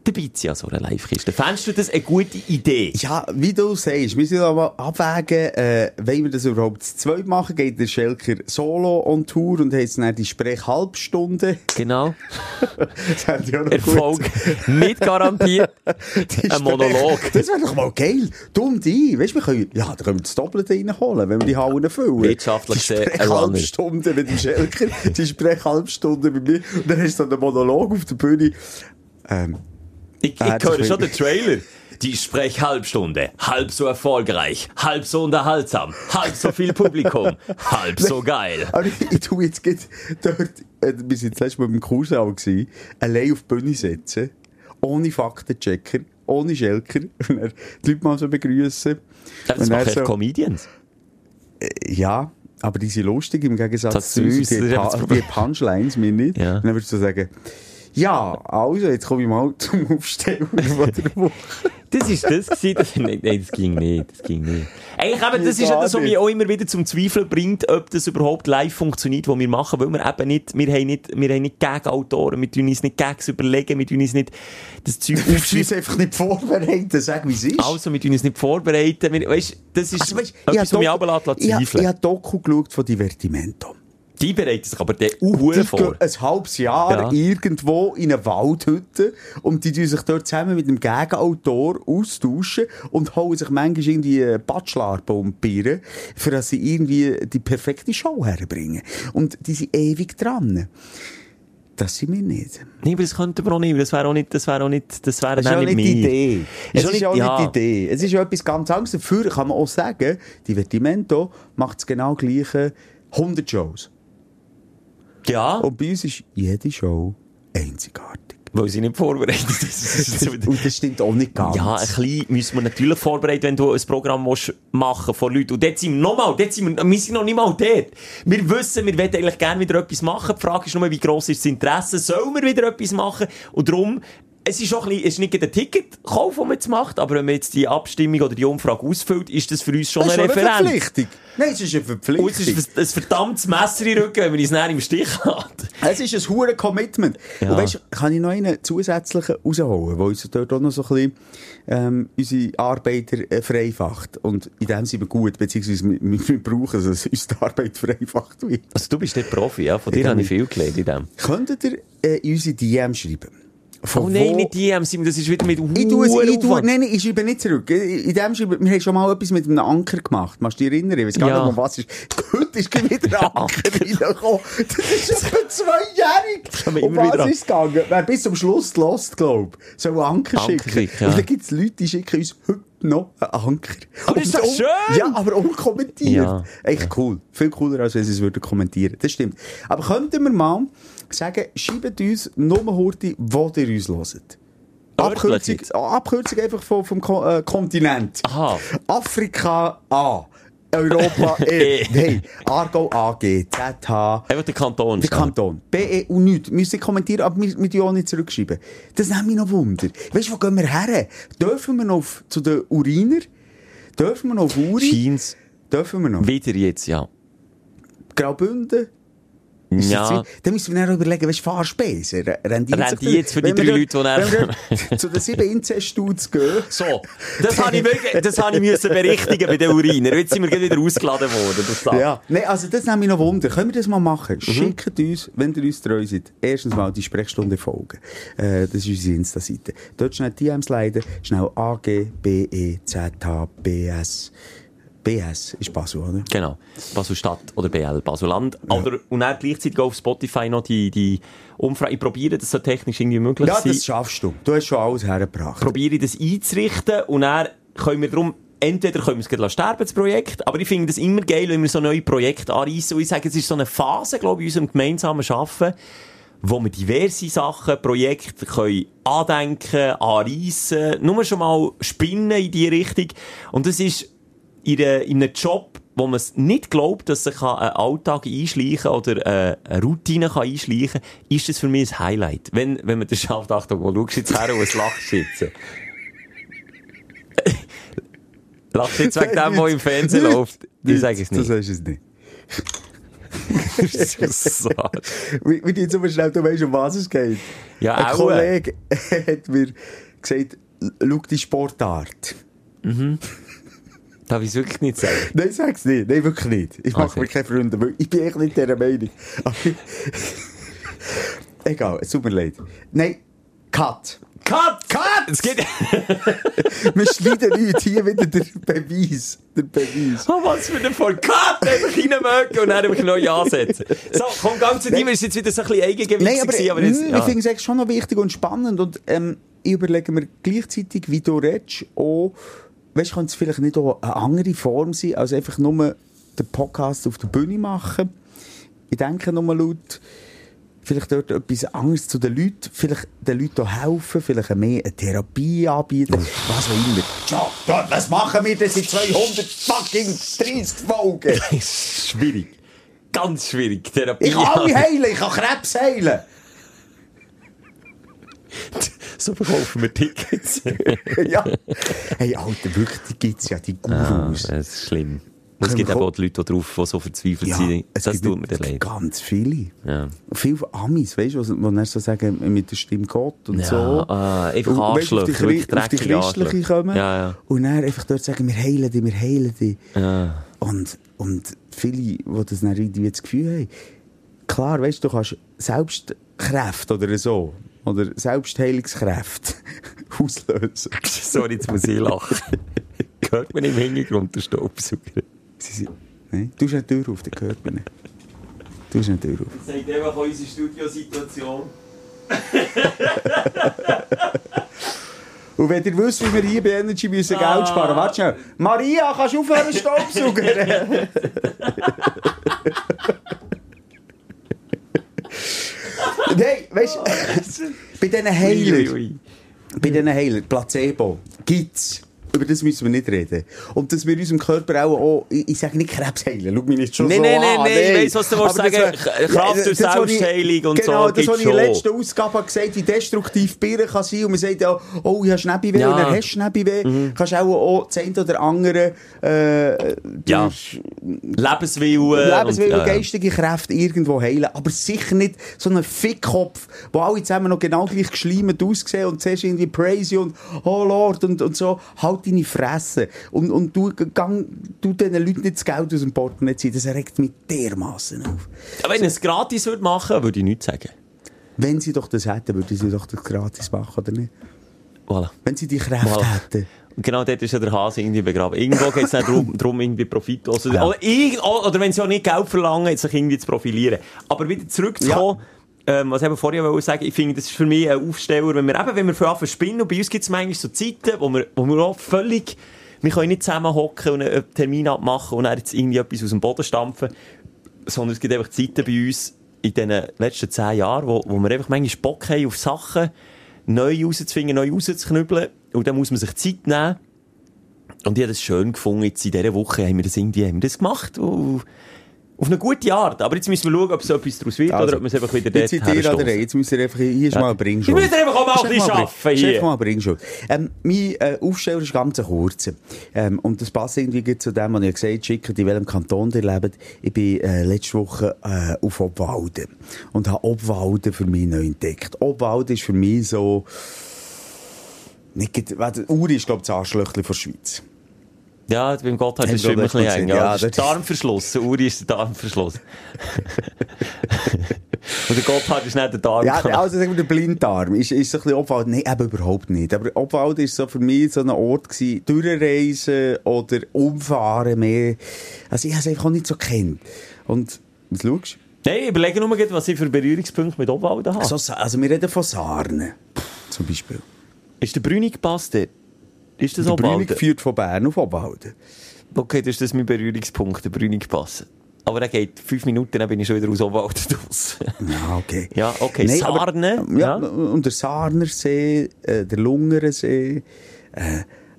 dabei zu an so einer Live-Kiste. Fändest du das eine gute Idee? Ja, wie du sagst, wir müssen aber abwägen, äh, wollen wir das überhaupt zu zweit machen? Geht der Schelker solo on Tour und hat jetzt dann die Sprechhalbstunde? Genau. Erfolg nicht garantiert. Die Ein Monolog. Das wäre doch mal geil. Du und ich. Weißt du, wir können, ja, da können wir das Doppelte reinholen, wenn wir die Hallen füllen. Wirtschaftlich Die gesehen, ein Sprechhalbstunde mit dem Schelker, die Sprechhalbstunde mit mir. Und dann hast du so einen Monolog auf der Bühne. Ähm, Ich, ich höre schon den Trailer. Die Sprechhalbstunde. Halb so erfolgreich, halb so unterhaltsam, halb so viel Publikum, halb so geil. Aber ich, ich tu jetzt gerade dort, äh, wir sind letztes Mal beim Kursaal gewesen, allein auf die Bühne setzen, ohne Faktenchecker, ohne Schelker, und dann die Leute mal so begrüßen. Das machen echt Comedians. Ja, aber die sind lustig im Gegensatz Das zu uns. Die, die. Punchlines mir nicht. Ja. Und dann würdest du sagen, ja, also, jetzt komme ich mal zum Aufstellen von der Woche. Das ist das gewesen. Das, nein, das ging nicht. Das ging nicht. Eigentlich eben, das ist ja das, was mich auch immer wieder zum Zweifeln bringt, ob das überhaupt live funktioniert, was wir machen, weil wir eben nicht, wir haben nicht, wir haben nicht Gag-Autoren, wir tun uns nicht Gags überlegen, wir tun uns nicht das Zeug Du musst aufschreiben. uns einfach nicht vorbereiten, sag, wie es ist. Also, wir tun uns nicht vorbereiten. Wir, weißt, das ist Also, weißt, etwas, was mich Doku- aber lässt ich, zweifeln. ich habe Doku geschaut von Divertimento. Die bereiten sich aber Die Uhren vor. ein halbes Jahr Ja. irgendwo in eine Waldhütte und die tun sich dort zusammen mit dem Gegenautor austauschen und holen sich manchmal irgendwie einen Bachelor-Bombieren, für dass sie irgendwie die perfekte Show herbringen. Und die sind ewig dran. Das sind wir nicht. Nein, aber das könnten wir auch nicht. Das wäre auch nicht, das wäre auch nicht, das wäre Das ist dann auch nicht nicht die. Idee. Es ist auch ja. nicht die Idee. Es ist ja etwas ganz anderes. Dafür kann man auch sagen, Divertimento macht das genau gleiche 100 Shows. Ja, Und bei uns ist jede Show einzigartig. weil sie nicht vorbereitet ist Und das stimmt auch nicht ganz. Ja, ein bisschen müssen wir natürlich vorbereiten, wenn du ein Programm willst machen von Leuten. Und dort sind wir nochmal, dort sind wir, wir sind noch nicht mal dort. Wir wissen, wir wollen eigentlich gerne wieder etwas machen. Die Frage ist nur, wie gross ist das Interesse? Sollen wir wieder etwas machen? Und darum, es ist auch ein bisschen, es ist nicht ein Ticketkauf, den man jetzt macht, aber wenn man jetzt die Abstimmung oder die Umfrage ausfüllt, ist das für uns schon das ist eine schon eine Referenz. Verpflichtung. Nein, es ist eine Verpflichtung. Und es ist ein verdammtes Messer in Rücken, wenn man uns näher im Stich hat. Es ist ein hohes Commitment. Ja. Und weißt, kann ich noch einen zusätzlichen rausholen, der uns dort auch noch so ein bisschen, ähm, unsere Arbeiter äh, vereinfacht. Und in dem sind wir gut, beziehungsweise wir, wir brauchen es, dass uns die Arbeit vereinfacht wird. Also du bist der Profi, ja? Von dir Ja, habe ich nicht. viel gelernt in dem. Könntet ihr äh, unsere DM schreiben? Von Oh nein, nicht die, Simon, das ist wieder mit Ich tue es, ich tue, nein, nein, ich schreibe nicht zurück. In dem schreibe, wir haben schon mal etwas mit einem Anker gemacht. Machst du dich erinnern? Ich weiß gar Ja. nicht, um was ist. Heute ist wieder ein Anker reingekommen. Das ist etwa zweijährig. Um was ist es gegangen? Wer bis zum Schluss lost, glaub soll einen Anker, Anker schicken. schicken, ja. Und dann gibt es Leute, die schicken uns heute noch einen Anker. Aber ist Und doch un- schön! Ja, aber unkommentiert. Ja. Echt cool. Viel cooler, als wenn sie es würden kommentieren. Das stimmt. Aber könnten wir mal sagen, schreibt uns nur Horti, wo ihr uns hört. Abkürzung, ah, Abkürzung einfach vom, vom Ko äh, Kontinent. Aha. Afrika A. Europa E. Hey, Argo AG, ZH. Einfach der Kanton. Der. Kanton. BE und nichts. Wir müssen kommentieren, aber wir müssen auch nicht zurückschreiben. Das nimmt mich noch Wunder. Weißt du, wo gehen wir her? Dürfen wir noch zu den Uriner? Dürfen wir noch auf Uri? Scheint's Dürfen wir noch? wieder jetzt, ja. Graubünden? Ist Ja. Dann müssen wir dann überlegen, was ist Fahrspesen? Rendiert jetzt für die drei Leute, die dort zu den sieben Inzeststudios gehen. So, das habe ich wirklich, das habe ich müssen berichtigen bei den Uriner. Jetzt sind wir wieder ausgeladen worden. Das. Ja, nee, also das nimmt mich noch Wunder. Können wir das mal machen? Mhm. Schickt uns, wenn ihr uns treu seid, erstens mal die Sprechstunde folgen. Äh, das ist unsere Insta-Seite. Dort schnell DMs leiten, schnell A, G, B, E, Z, H, B, S. BS ist Basel, oder? Genau. Basel-Stadt oder BL Basel-Land. Oder, und dann gleichzeitig auf Spotify noch die, die Umfrage. Ich probiere, das so technisch irgendwie möglich Ja, sein. das schaffst du. Du hast schon alles hergebracht. probiere das einzurichten und dann können wir darum, entweder können wir es gleich sterben, das Projekt, aber ich finde das immer geil, wenn wir so neue Projekte anreissen und ich sage, es ist so eine Phase, glaube ich, in unserem gemeinsamen Arbeiten, wo wir diverse Sachen, Projekte können andenken, anreissen, nur schon mal spinnen in die Richtung und das ist in, einer- in einem Job, wo man es nicht glaubt, dass sich ein Alltag einschleichen oder äh, eine Routine kann einschleichen ist das für mich ein Highlight. Wenn, wenn man das schafft, Achtung, wo schaust du jetzt her und es lachst jetzt. Lachst du jetzt wegen dem, was im Fernsehen läuft? Ich sage es Du nicht. sagst es nicht. Wie, wie jetzt aber schnell, du weißt, um was es geht. Ja, Ein auch. Kollege hat mir gesagt, schau die Sportart. Darf ich es wirklich nicht sagen? Nein, sag's nicht. Nein, wirklich nicht. Ich mache Okay. mir keine Freunde, weil ich bin echt nicht dieser Meinung. Egal, es tut mir leid. Nein, Cut. Cut! Cut! Es geht... Wir schneiden nichts. Hier wieder der Beweis. Der Beweis. Oh, was für ein Voll. Cut! Einfach reinmögen und dann einfach neu ansetzen. So, komm, ganz zu dir. Sind jetzt wieder so ein bisschen Eigengewicht Nein, aber, gewesen, aber jetzt... ich Ja. finde es schon noch wichtig und spannend. Und ähm, ich überlege mir gleichzeitig, wie du redest, auch, weißt könnte es vielleicht nicht auch eine andere Form sein, als einfach nur den Podcast auf der Bühne machen. Ich denke nur laut, vielleicht dort etwas anderes zu den Leuten, vielleicht den Leuten helfen, vielleicht mehr eine Therapie anbieten, was auch immer. Ja, Gott, was machen wir denn seit 200 fucking 30 Folgen? schwierig. Ganz schwierig. Therapie. Ich kann alle heilen, ich kann Krebs heilen. so verkaufen wir Tickets. ja. Hey, Alter, wirklich, die gibt's ja, die Ah, Gurus. das ist schlimm. Und es gibt auch die Leute da drauf, die so verzweifelt ja, sind. es Das gibt tut mir dann leid. ganz viele. Ja. Viele Amis, weißt du, die dann so sagen, mit der Stimme Gott und Ja, so. ah, einfach Und, weisst du, auf die, Arschlöcher, wirklich auf die Christliche Arschlöcher. kommen. Ja, ja. Und dann einfach dort sagen, wir heilen dich, wir heilen dich. Ja. Und, und viele, die das dann irgendwie das Gefühl haben, klar, weißt du, du kannst Selbstkräfte oder so, oder Selbstheilungskräfte auslösen. Sorry, jetzt muss ich lachen. Hört man im Hintergrund den Staubsauger? Sie sind, nein, du hast eine Tür auf, den hört man nicht. Du hast eine Tür auf. Das sagt einfach unsere Studiosituation. Und wenn ihr wisst, wie wir hier bei Energy müssen Geld sparen warte schnell. Maria, kannst du aufhören, Staubsauger? Nein, weißt du, bei diesen Heilern, bei diesen Heilern, Placebo, gibt's. Über das müssen wir nicht reden. Und dass wir unserem Körper auch, auch ich, ich sage nicht Krebs heilen, schau mich nicht schon Nein, so nein, an. nein, nein, ich weiss, was du Aber das sagen. Kraft durch das, Selbstheilung und genau, so das, was gibt's ich in der letzten Ausgabe habe gesagt wie destruktiv Bier kann sein. Und man sagt ja, oh, ich habe Schnäppiweh, Ja. Mhm. und dann hast du Schnäppiweh. Kannst auch, auch das eine oder andere, äh, Ja. Lebenswillen. Lebenswillen, und, geistige Kräfte irgendwo heilen. Aber sicher nicht so einen Fickkopf, wo alle zusammen noch genau gleich geschleimt aussehen und zuerst irgendwie praise und oh Lord und, und so. Halt deine Fresse. Und, und du, gang, du diesen Leuten nicht das Geld aus dem Portemonnaie ziehen. Das regt mich dermassen auf. Aber wenn ich es gratis würde machen, würde ich nichts sagen. Wenn sie doch das hätten, würden sie doch das gratis machen, oder nicht? Voilà. Wenn sie die Kräfte Voilà. hätten. Genau dort ist ja der Hase irgendwie begraben. Irgendwo geht es nicht darum, darum, irgendwie Profit also, Ja. oder, oder wenn sie auch nicht Geld verlangen, sich irgendwie zu profilieren. Aber wieder zurückzukommen, ähm, was eben vorher wollte sagen, ich finde, das ist für mich ein Aufsteller, wenn wir eben, wenn wir anfangen zu spinnen, und bei uns gibt es manchmal so Zeiten, wo wir, wo wir auch völlig, wir können nicht zusammenhocken und einen Termin abmachen und dann jetzt irgendwie etwas aus dem Boden stampfen, sondern es gibt einfach Zeiten bei uns in den letzten zehn Jahren, wo, wo wir einfach manchmal Bock haben auf Sachen, neu rauszufinden, neu rauszuknüppeln und dann muss man sich Zeit nehmen und ich habe das schön gefunden, jetzt in dieser Woche haben wir das irgendwie haben wir das gemacht. Und auf eine gute Art. Aber jetzt müssen wir schauen, ob so etwas daraus wird oder ob wir es einfach wieder dort Also, Jetzt seid ihr. Jetzt müsst ihr einfach, hier ist Ja. mal ein Bringschuld. Wir müssen einfach auch mal ein bisschen arbeiten hier. einfach mal Bringschuld. Ähm, mein äh, Aufsteller ist ganz kurzer. Ähm, und das passt irgendwie zu dem, was ich gesagt habe, schickt, in welchem Kanton ihr lebt. Ich bin äh, letzte Woche äh, auf Obwalden und habe Obwalden für mich neu entdeckt. Obwalden ist für mich so... Nicht, Uri ist, glaube ich, das Arschlöchchen von der Schweiz. Ja, beim Gotthard ist es immer ein bisschen eng. gesehen. Ja, Ja, Darmverschluss. Der Uri ist der Darmverschluss. Und der Gotthard ist nicht der Darm. Ja, also sagen wir, der Blinddarm ist, ist so ein bisschen Obwalden. Nein, eben überhaupt nicht. Aber Obwalden ist so für mich so ein Ort gewesen, durchreisen oder umfahren mehr. Also ich habe es einfach auch nicht so kennt. Und, was schaust Nein, ich überlege nur, was ich für Berührungspunkte mit Obwalden habe. du? So, also wir reden von Sarnen. Zum Beispiel. Ist der Brünig passt dort? Ist das Der Brünig führt von Bern auf Obwalden. Okay, das ist das mein Berührungspunkt, der Brünig passen. Aber er geht fünf Minuten, dann bin ich schon wieder aus Obwalden raus. Ja, okay. Ja, okay. Nein, aber- Sarne, ja, ja. Und der Sarnersee, äh, der Lungersee, äh,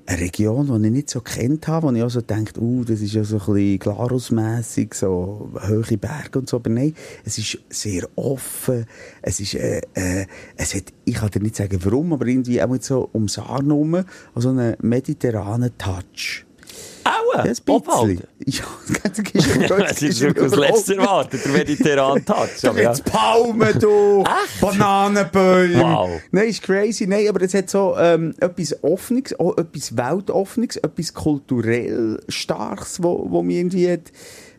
eine Region, die ich nicht so kennt habe, wo ich auch so denke, uh, das ist ja so ein bisschen glarusmässig, so hohe Berge und so. Aber nein, es ist sehr offen. Es ist, äh, äh, es hat, ich kann dir nicht sagen warum, aber irgendwie auch so um Sarn herum, so einen mediterranen Touch. Auch? Ja, ein bisschen. Ja, Das ist wirklich das Letzte erwartet, der mediterrane Touch. Da aber gibt's Palmen, du! Echt? Bananenbäume! Wow. Nein, ist crazy. Nein, aber es hat so ähm, etwas Offenes, auch etwas Weltoffenes, etwas kulturell Starkes, wo, wo mich irgendwie hat,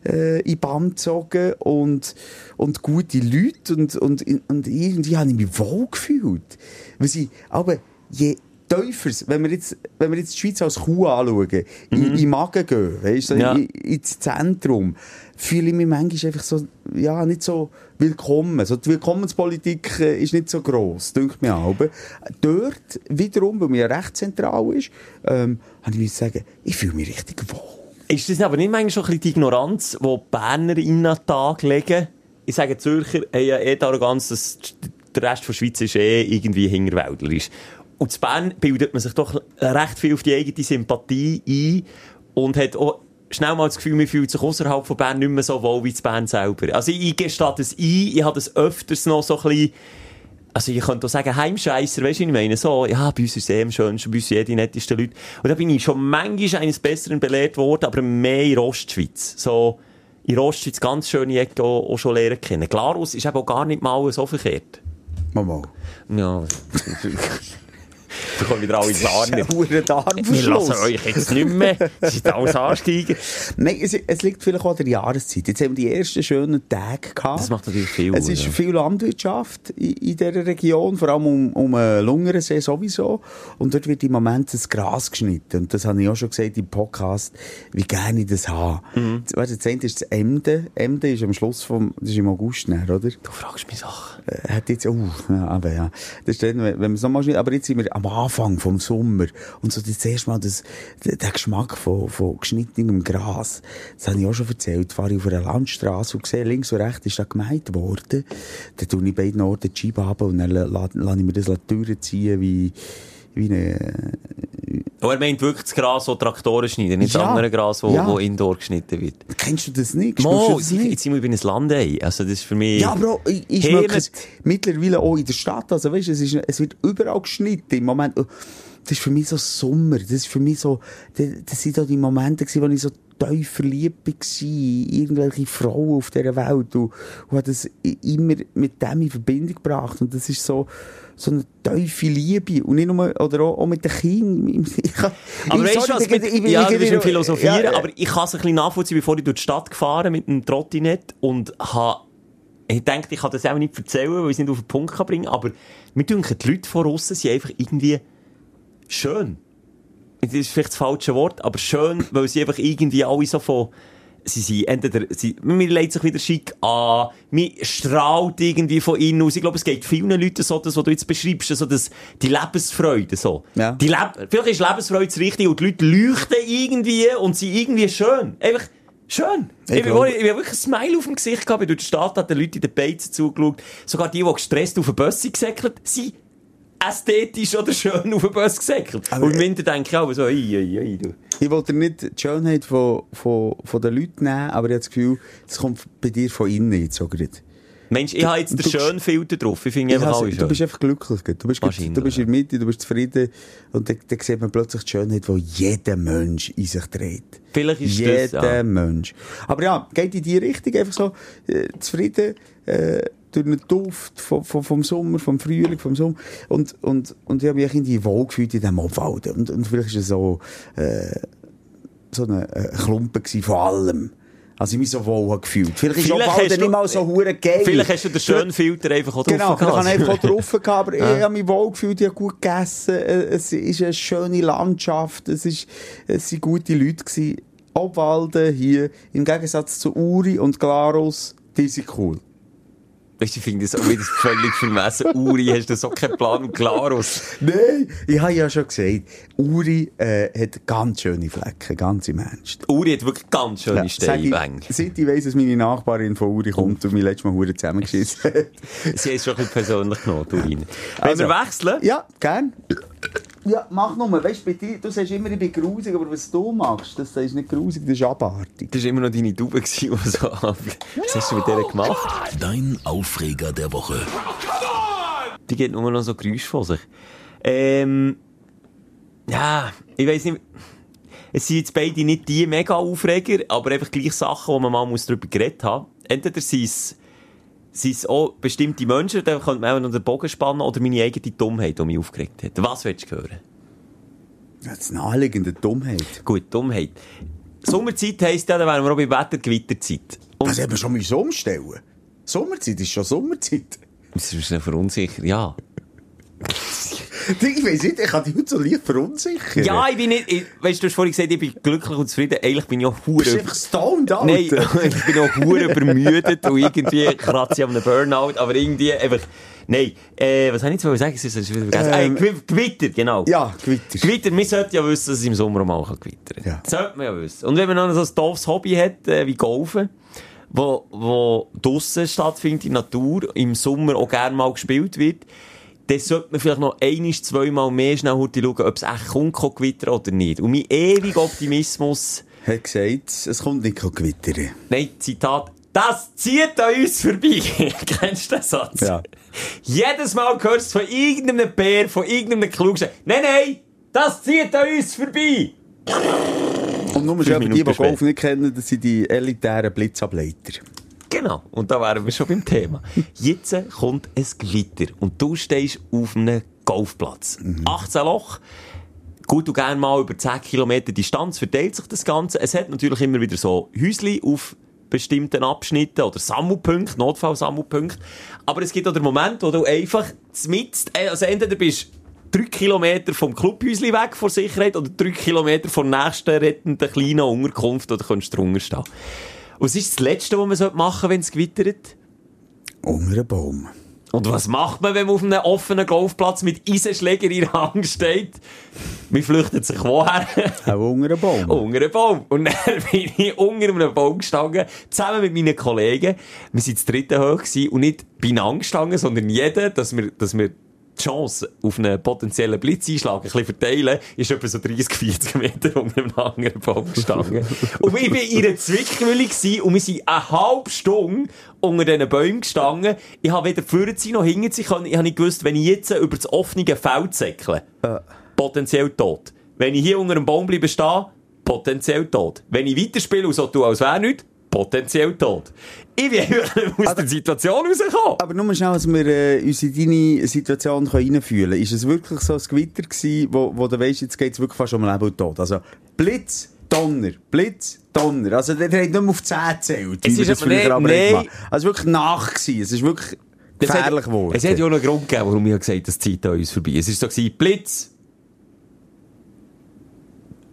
äh, in Band gezogen und, und gute Leute und, und, und irgendwie habe ich mich wohl gefühlt. Weil sie, aber je tiefer, wenn wir jetzt, wenn wir jetzt die Schweiz als Kuh anschauen, in, in den Magen gehen, weißt du, Ja. in, ins Zentrum, fühle ich mich manchmal einfach so, ja, nicht so willkommen. So, die Willkommenspolitik äh, ist nicht so gross, denkt mir auch. Dort, wiederum, weil mir ja recht zentral ist, ähm, habe ich müssen sagen, ich fühle mich richtig wohl. Ist das aber nicht manchmal schon ein bisschen die Ignoranz, die die Berner in den Tag legen? Ich sage, Zürcher haben ja eh die Arroganz, dass der Rest der Schweiz ist eh irgendwie hinterwäldlerisch. Und in Bern bildet man sich doch recht viel auf die eigene Sympathie ein und hat auch schnell mal das Gefühl, man fühlt sich außerhalb von Bern nicht mehr so wohl wie in Bern selber. Also ich gestatte es ein, ich habe das öfters noch so ein bisschen also ich könnte auch sagen, Heimscheisser, weißt du, ich meine? So, ja, bei uns ist es eh am schönsten, bei uns sind eh die nettesten Leute. Und da bin ich schon manchmal eines Besseren belehrt worden, aber mehr in Ostschweiz. So, in Ostschweiz ganz schöne Ecke auch, auch schon lernen kennen. Glarus ist eben auch gar nicht mal so verkehrt. Mal, mal. Ja. Da kommen wieder alle ein verdammter Wir lassen euch jetzt nicht mehr. Sie sind alles ansteigen. Nein, es, es liegt vielleicht auch an der Jahreszeit. Jetzt haben wir die ersten schönen Tage gehabt. Das macht natürlich viel. Es ist ja. viel Landwirtschaft in, in dieser Region, vor allem um, um den Lungersee sowieso. Und dort wird im Moment das Gras geschnitten. Und das habe ich auch schon gesagt im Podcast, wie gerne ich das habe. Mhm. Weißt du, das eine ist das Emden. Emden ist am Schluss vom, das ist im August, näher, oder? Du fragst mich Sachen. Äh, hat jetzt, uh, ja, aber ja. Das ist dann, wenn wenn man es nochmal schnell, aber jetzt sind wir am Anfang vom Sommer. Und so das erste Mal das, der, Geschmack von, von geschnittenem Gras. Das habe ich auch schon erzählt. Fahre ich auf einer Landstraße und sehe, links und rechts ist da gemeint worden. Dann tue ich beiden Orten die Scheibe ab und dann la- la- lasse ich mir das Türen ziehen wie, wie eine, Aber er meint wirklich das Gras, das Traktoren schneiden, nicht Ja. das andere Gras, das Ja. wo indoor geschnitten wird. kennst du das nicht? Mo, du das ich, nicht? jetzt sind wir bei einem Landei. Also das ist für mich... Ja, auch, ich, ich mit- es mittlerweile auch in der Stadt. Also, weißt du, es, ist, es wird überall geschnitten. Im Moment, das ist für mich so Sommer. Das ist für mich so, das, das sind auch die Momente wo ich so tief verliebt war in irgendwelche Frauen auf dieser Welt und, und habe das immer mit dem in Verbindung gebracht. Und das ist so, so eine tiefe Liebe. Und nicht nur, oder auch, auch mit den Kindern. Ich kann- Aber ich- weißt du was, mit, ich- ich- ja, ich- du bist im ich- Philosophieren, ja, aber ich kann es ein bisschen nachvollziehen, bevor ich durch die Stadt gefahren mit einem Trottinett und habe, ich denke, ich kann das auch nicht erzählen, weil ich es nicht auf den Punkt kann bringen aber mir denken, die Leute von außen sind einfach irgendwie schön. Das ist vielleicht das falsche Wort, aber schön, weil sie einfach irgendwie alle so von, sie sind entweder, sie, mir legt sich wieder schick an, mir strahlt irgendwie von innen aus. Ich glaube, es geht vielen Leuten so, das, was du jetzt beschreibst, so das, die Lebensfreude, so. Ja. Die Leb Vielleicht ist Lebensfreude das Richtige und die Leute leuchten irgendwie und sind irgendwie schön. Einfach schön. Ich Ich, ich, ich, ich habe wirklich ein Smile auf dem Gesicht gehabt, ich durch die Stadt, hat den Leuten in den Beizen zugeschaut. Sogar die, die gestresst auf den Bus sind gesäckelt, sind ästhetisch oder schön auf den Bus gesäckelt. Und im Winter denke ich auch so, ei, ei, ei, du. Ich wollte nicht die Schönheit von, von, von den Leuten nehmen, aber ich habe das Gefühl, das kommt bei dir von innen jetzt so gerade. Mensch, ich habe jetzt den schönen Filter drauf. Ich finde einfach hasse- alle du schön. bist einfach glücklich. Du bist, du bist in der Mitte, du bist zufrieden. Und dann, dann sieht man plötzlich die Schönheit, die jeder Mensch in sich trägt. Vielleicht ist Jeder das, ja. Mensch. Aber ja, geht in die Richtung, einfach so äh, zufrieden, äh, durch den Duft vom, vom, vom Sommer, vom Frühling, vom Sommer. Und, und, und ich habe mich irgendwie wohlgefühlt in diesem Obwald. Und, und vielleicht war es so, äh, so ein äh, von allem. Also ich mich so wohl habe gefühlt. Vielleicht ist Vielleicht Obwald hast du- nicht mal so hure geil. Vielleicht hast du den schönen Filter einfach auch Genau, drauf habe ich gelassen. einfach drauf gehabt, aber ich habe mich wohl gefühlt, ich habe gut gegessen, äh, es ist eine schöne Landschaft, es, ist, es sind gute Leute gewesen. Obwalden hier, im Gegensatz zu Uri und Glarus, die sind cool. Weißt du, ich finde das auch wieder völlig vermessen. Uri, hast du so keinen Plan und Klarus. Nein, ich habe ja schon gesagt, Uri äh, hat ganz schöne Flecken, ganz im Ernst. Uri hat wirklich ganz schöne Ja, Steinbänge. seit ich weiss, dass meine Nachbarin von Uri kommt und mich letztes Mal hure zusammengeschissen hat. Sie es schon ein bisschen persönlich genommen, Turin. Wenn Also. wir wechseln, Ja, gern. Ja, mach nur. Weißt dir, du sagst immer, ich bin grusig, aber was du machst, das ist nicht grusig, das ist abartig. das war immer noch deine Tube, gewesen, die so ab- Was hast du mit der gemacht? Dein Aufreger der Woche. Die geht nur noch so Geräusche von sich. Ähm, ja, ich weiss nicht. es sind jetzt beide nicht die mega Aufreger, aber einfach gleich Sachen, wo man mal muss darüber geredet haben. Entweder sind es, sind es auch bestimmte Menschen, da könnte man auch noch den Bogen spannen, oder meine eigene Dummheit, die mich aufgeregt hat. Was willst du hören? Das naheliegende Dummheit. Gut, Dummheit. Sommerzeit heisst ja, dann wären wir auch bei Wettergewitterzeit. Und Das haben wir schon müssen umstellen. Sommerzeit ist schon Sommerzeit. das ist mir verunsichert, ja. Ich weiss nicht, ich kann dich heute so leicht verunsichern. Ja, ich bin nicht, ich, weißt du, du hast vorhin gesagt, ich bin glücklich und zufrieden. Eigentlich bin ich auch Du bist hure. einfach stoned, Alter. Nein, ich bin auch hure übermüdet und irgendwie kratze ich an einem Burnout, aber irgendwie einfach, nein, äh, was soll ich jetzt sagen? Es ist- wieder vergessen. Ähm, äh, Gew- Gewitter, genau. Ja, Gewitter. Gewitter, man sollte ja wissen, dass es im Sommer mal kann gewittern kann. Ja. Das sollte man ja wissen. Und wenn man noch so ein doofes Hobby hat, äh, wie Golfen, wo, wo draussen stattfindet, in der Natur, im Sommer auch gerne mal gespielt wird, dann sollte man vielleicht noch einiges, zweimal mehr schnell heute schauen, ob es echt kommt, kann gewittern oder nicht. Und mein ewiger Optimismus, Hat gesagt, es kommt nicht gewittern. nein, Zitat, das zieht an uns vorbei. Kennst du den Satz? Ja. Jedes Mal hörst du von irgendeinem Bär, von irgendeinem Klugschen, nein, nein, das zieht an uns vorbei. Und nur schon die, die Golf nicht kennen, das sind die elitären Blitzableiter. Genau. Und da wären wir schon beim Thema. Jetzt kommt ein Gewitter und du stehst auf einem Golfplatz. 18 Loch. Gut und gerne mal über 10 Kilometer Distanz verteilt sich das Ganze. Es hat natürlich immer wieder so Häusli auf bestimmten Abschnitten oder Sammelpunkte, Notfallsammelpunkte. Aber es gibt auch den Moment, wo du einfach mitten, also entweder bist drei Kilometer vom Clubhäusli weg vor Sicherheit oder drei Kilometer von der nächsten rettenden kleinen Unterkunft oder kannst du drunter stehen. Und was ist das Letzte, was man machen sollte, wenn es gewittert? Unter einem Baum. Und was macht man, wenn man auf einem offenen Golfplatz mit Eisenschläger in der Hand steht? Man flüchtet sich woher? Auch unter einem Baum. unter einem Baum. Und dann bin ich unter einem Baum gestanden, zusammen mit meinen Kollegen. Wir waren zu dritten hoch und nicht beieinander gestanden, sondern jeder, dass wir, dass wir die Chance auf einen potenziellen Blitzeinschlag ein bisschen verteilen, ist etwa so 30, 40 Meter unter einem anderen Baum gestanden. und ich war in einer Zwickmühle gewesen und wir sind eine halbe Stunde unter diesen Bäumen gestanden. Ich habe weder vorne noch hinten sein. Ich habe nicht gewusst, wenn ich jetzt über das offene Feld säckle, potenziell tot. Wenn ich hier unter einem Baum bleibe stehen, potenziell tot. Wenn ich weiterspiele und so tue, als wäre nichts, potenziell tot. Ich einfach aus der Situation rausgekommen. Aber nur schnell, dass wir äh, uns in deine Situation reinfühlen können. Ist es wirklich so ein Gewitter gewesen, wo, wo du weisst, jetzt geht es wirklich fast um Leben und Tod? Also Blitz, Donner, Blitz, Donner. Also der der hat nicht mehr auf 10 gezählt, wie Es wir ist das aber- früher aber gemacht Also wirklich nach gewesen. Es ist wirklich gefährlich geworden. Es hat ja auch einen Grund gegeben, warum ich gesagt habe, das zieht an uns vorbei. Es war so, gewesen, Blitz,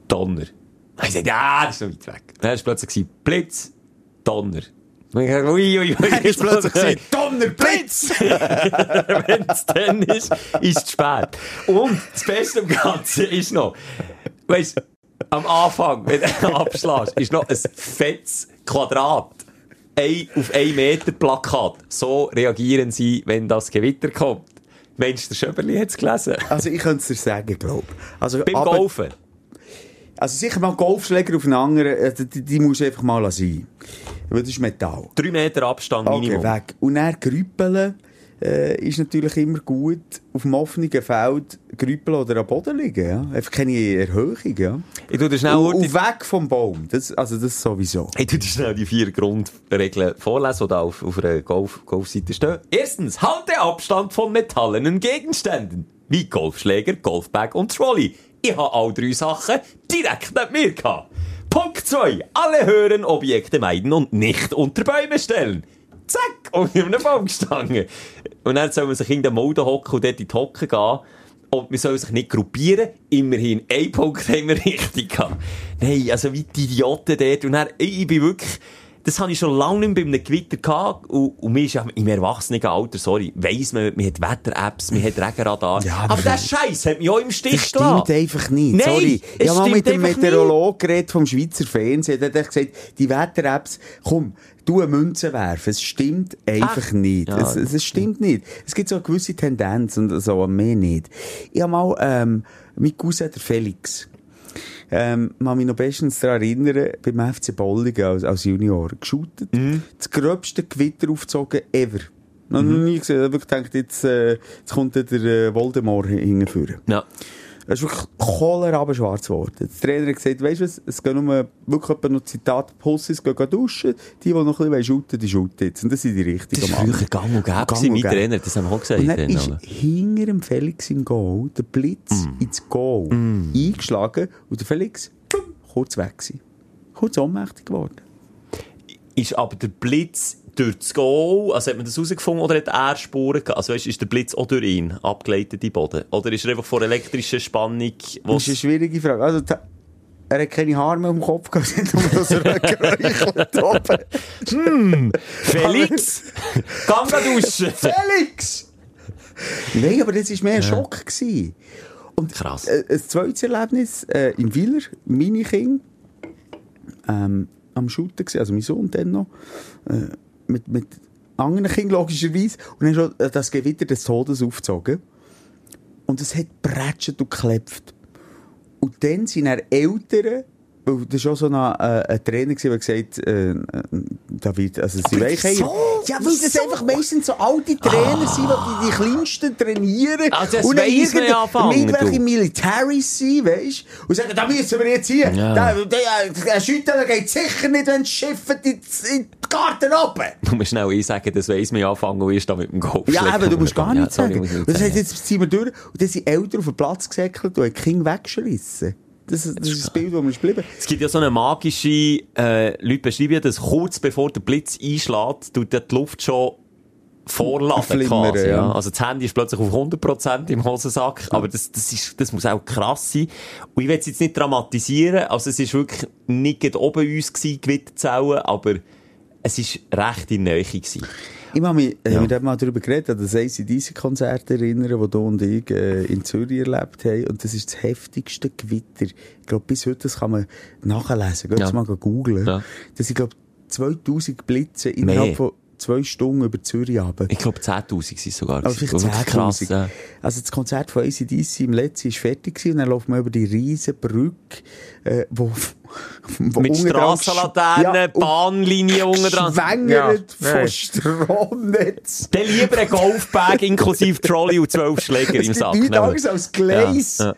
Donner. Ich sagte, ja, das ist noch weit weg. Dann war plötzlich Blitz, Donner. Und ich dachte, ui, ui, ui. Ist plötzlich gewesen, Donner, Blitz! Wenn es dann ist, ist es zu spät. Und das Beste am Ganzen ist noch, weißt am Anfang, wenn du abschlägst, ist noch ein fettes Quadrat. Ein auf 1 Meter Plakat. So reagieren sie, wenn das Gewitter kommt. Mensch, der Schöberli hat es gelesen. Also ich könnte es dir sagen, glaube ich. Also, Beim aber- Golfen. Also sicher mal Golfschläger auf einen anderen, äh, die, die musst du einfach mal sein. Weil das ist Metall. Drei Meter Abstand Minimum. Okay, weg. Und dann grüppeln äh, ist natürlich immer gut. Auf dem offenen Feld grüppeln oder am Boden liegen. Ja? Einfach keine Erhöhung. Ja? Ich tu dir schnell, Und, und weg vom Baum. Das, also das sowieso. ich tu dir schnell die vier Grundregeln vorlesen, die auf, auf einer Golf, Golfseite stehen. Erstens, halte Abstand von metallenen Gegenständen. Wie Golfschläger, Golfbag und Trolley. Ich habe all drei Sachen direkt neben mir gehabt. Punkt 2. Alle höheren Objekte meiden und nicht unter Bäume stellen. Zack, und in einem Baum gestanden. Und dann soll man sich in den Mode hocken und dort in die Hocke gehen. Und man soll sich nicht gruppieren. Immerhin, ein Punkt haben wir richtig gehabt. Nein, also wie die Idioten dort. Und dann, ich bin wirklich, das habe ich schon lange nicht mehr bei einem Gewitter gehabt. Und, und mir ist ja im Erwachsenenalter, sorry, weiss man, man hat Wetter-Apps, man hat Regenradar. Ja, aber aber- der Scheiß hat mich auch im Stich Das stimmt gelassen. einfach nicht. Nein, Sorry. Ich habe mal mit dem Meteorologen geredet vom Schweizer Fernsehen. Der hat gesagt, die Wetter-Apps, komm, du eine Münze werfen. Es stimmt einfach Ach, nicht. ja. Es, es, es stimmt nicht. Es gibt so eine gewisse Tendenz und so, mehr nicht. Ich habe mal, ähm, mein Cousin, der Felix, ähm, kann mich noch bestens daran erinnern, beim FC Bolligen als, als Junior geshootet. Das gröbste Gewitter aufgezogen ever. Noch nie gesehen. Ich habe wirklich gedacht, jetzt, äh, jetzt kommt der äh, Voldemort hingeführen. Ja. Es ist wirklich kohlerabenschwarz geworden. Der Trainer hat gesagt, weisst du was, es gehen nur, wirklich noch Zitat, Pussis gehen, duschen, die, die noch ein bisschen shooten, die shooten jetzt. Und das sind die richtigen Das war Männer. früher gang und gäbe. Gang und gäbe. Trainer, das haben wir auch gesagt. Und dann ist aber- hinter dem Felix im Goal der Blitz Mm. ins Goal eingeschlagen und der Felix pum, kurz weg gewesen. Kurz ohnmächtig geworden. Ist aber der Blitz durch das Goal, also hat man das herausgefunden, oder hat er Spuren gehabt? Also weißt, ist der Blitz auch durch ihn abgeleitet in den Boden? Oder ist er einfach vor elektrischer Spannung, Das ist eine schwierige Frage. Also, er hat keine Haare mehr am Kopf gehabt, nur so ein Geräusch oben. Felix, gang mal duschen! Felix! Nein, aber das war mehr ein Schock. Gewesen. Und Krass. Äh, ein zweites Erlebnis äh, im Wieler, meine Kinder, ähm, am Shooten gewesen, also mein Sohn dann noch, äh, mit, mit anderen Kindern logischerweise, und dann schon äh, das Gewitter des Todes aufgezogen. Und es hat prätscht und geklebt. Und dann sind er Eltern, das war auch so ein, äh, ein Trainer, der gesagt äh, äh, David, also sie weichen so- Ja, weil das einfach meistens so alte Trainer sind, die die Kleinsten trainieren. Also und dann weiss ja irgendwelche du. Militaris sind, weisst Und sagen, da müssen wir jetzt hier. Ja. Da, der, der Schüttler geht sicher nicht, wenn das Schiff in, in den Garten oben. Du musst schnell einsagen, das weiss man ja anfangen, und ist da mit dem Golf. Ja, eben, du musst gar Ja, nicht sorry, sagen. nicht das heißt, jetzt ziehen wir durch und dann sind Eltern auf den Platz gesäckelt und haben die Kinder weggeschlissen. Das, das ist das Bild, das mir ist geblieben. Es gibt ja so eine magische, äh, Leute beschreiben ja, dass kurz bevor der Blitz einschlägt, tut die Luft schon vorladen quasi, ja. Also das Handy ist plötzlich auf 100% im Hosensack, aber das, das ist, das muss auch krass sein. Und ich will es jetzt nicht dramatisieren, also es ist wirklich nicht oben uns gewesen, Gewitterzellen, aber es ist recht in Nähe gewesen. Ich kann mich, äh, Ja. wir haben mal darüber geredet, an das ACDC-Konzert erinnern, das du und ich äh, in Zürich erlebt haben. Und das ist das heftigste Gewitter. Ich glaube, bis heute, das kann man nachlesen. Geht Ja. mal googeln. Ja. Das sind, glaube 2000 Blitze innerhalb Mehr. von zwei Stunden über Zürich runter. Ich glaube 10'000 sind es sogar. Also vielleicht Wirklich krass, 10'000. ja. Also das Konzert von ACDC im letzten ist fertig gewesen und dann läuft man über die riesen Brücke, äh, wo, wo Mit Strassenlaternen, Ja, Bahnlinie unten dran. Schwängert Ja. von Nein. Stromnetz. Dann lieber ein Golfbag inklusive Trolley und zwölf Schläger Es im Sack. nichts nehmen. anderes als Gleis. Ja,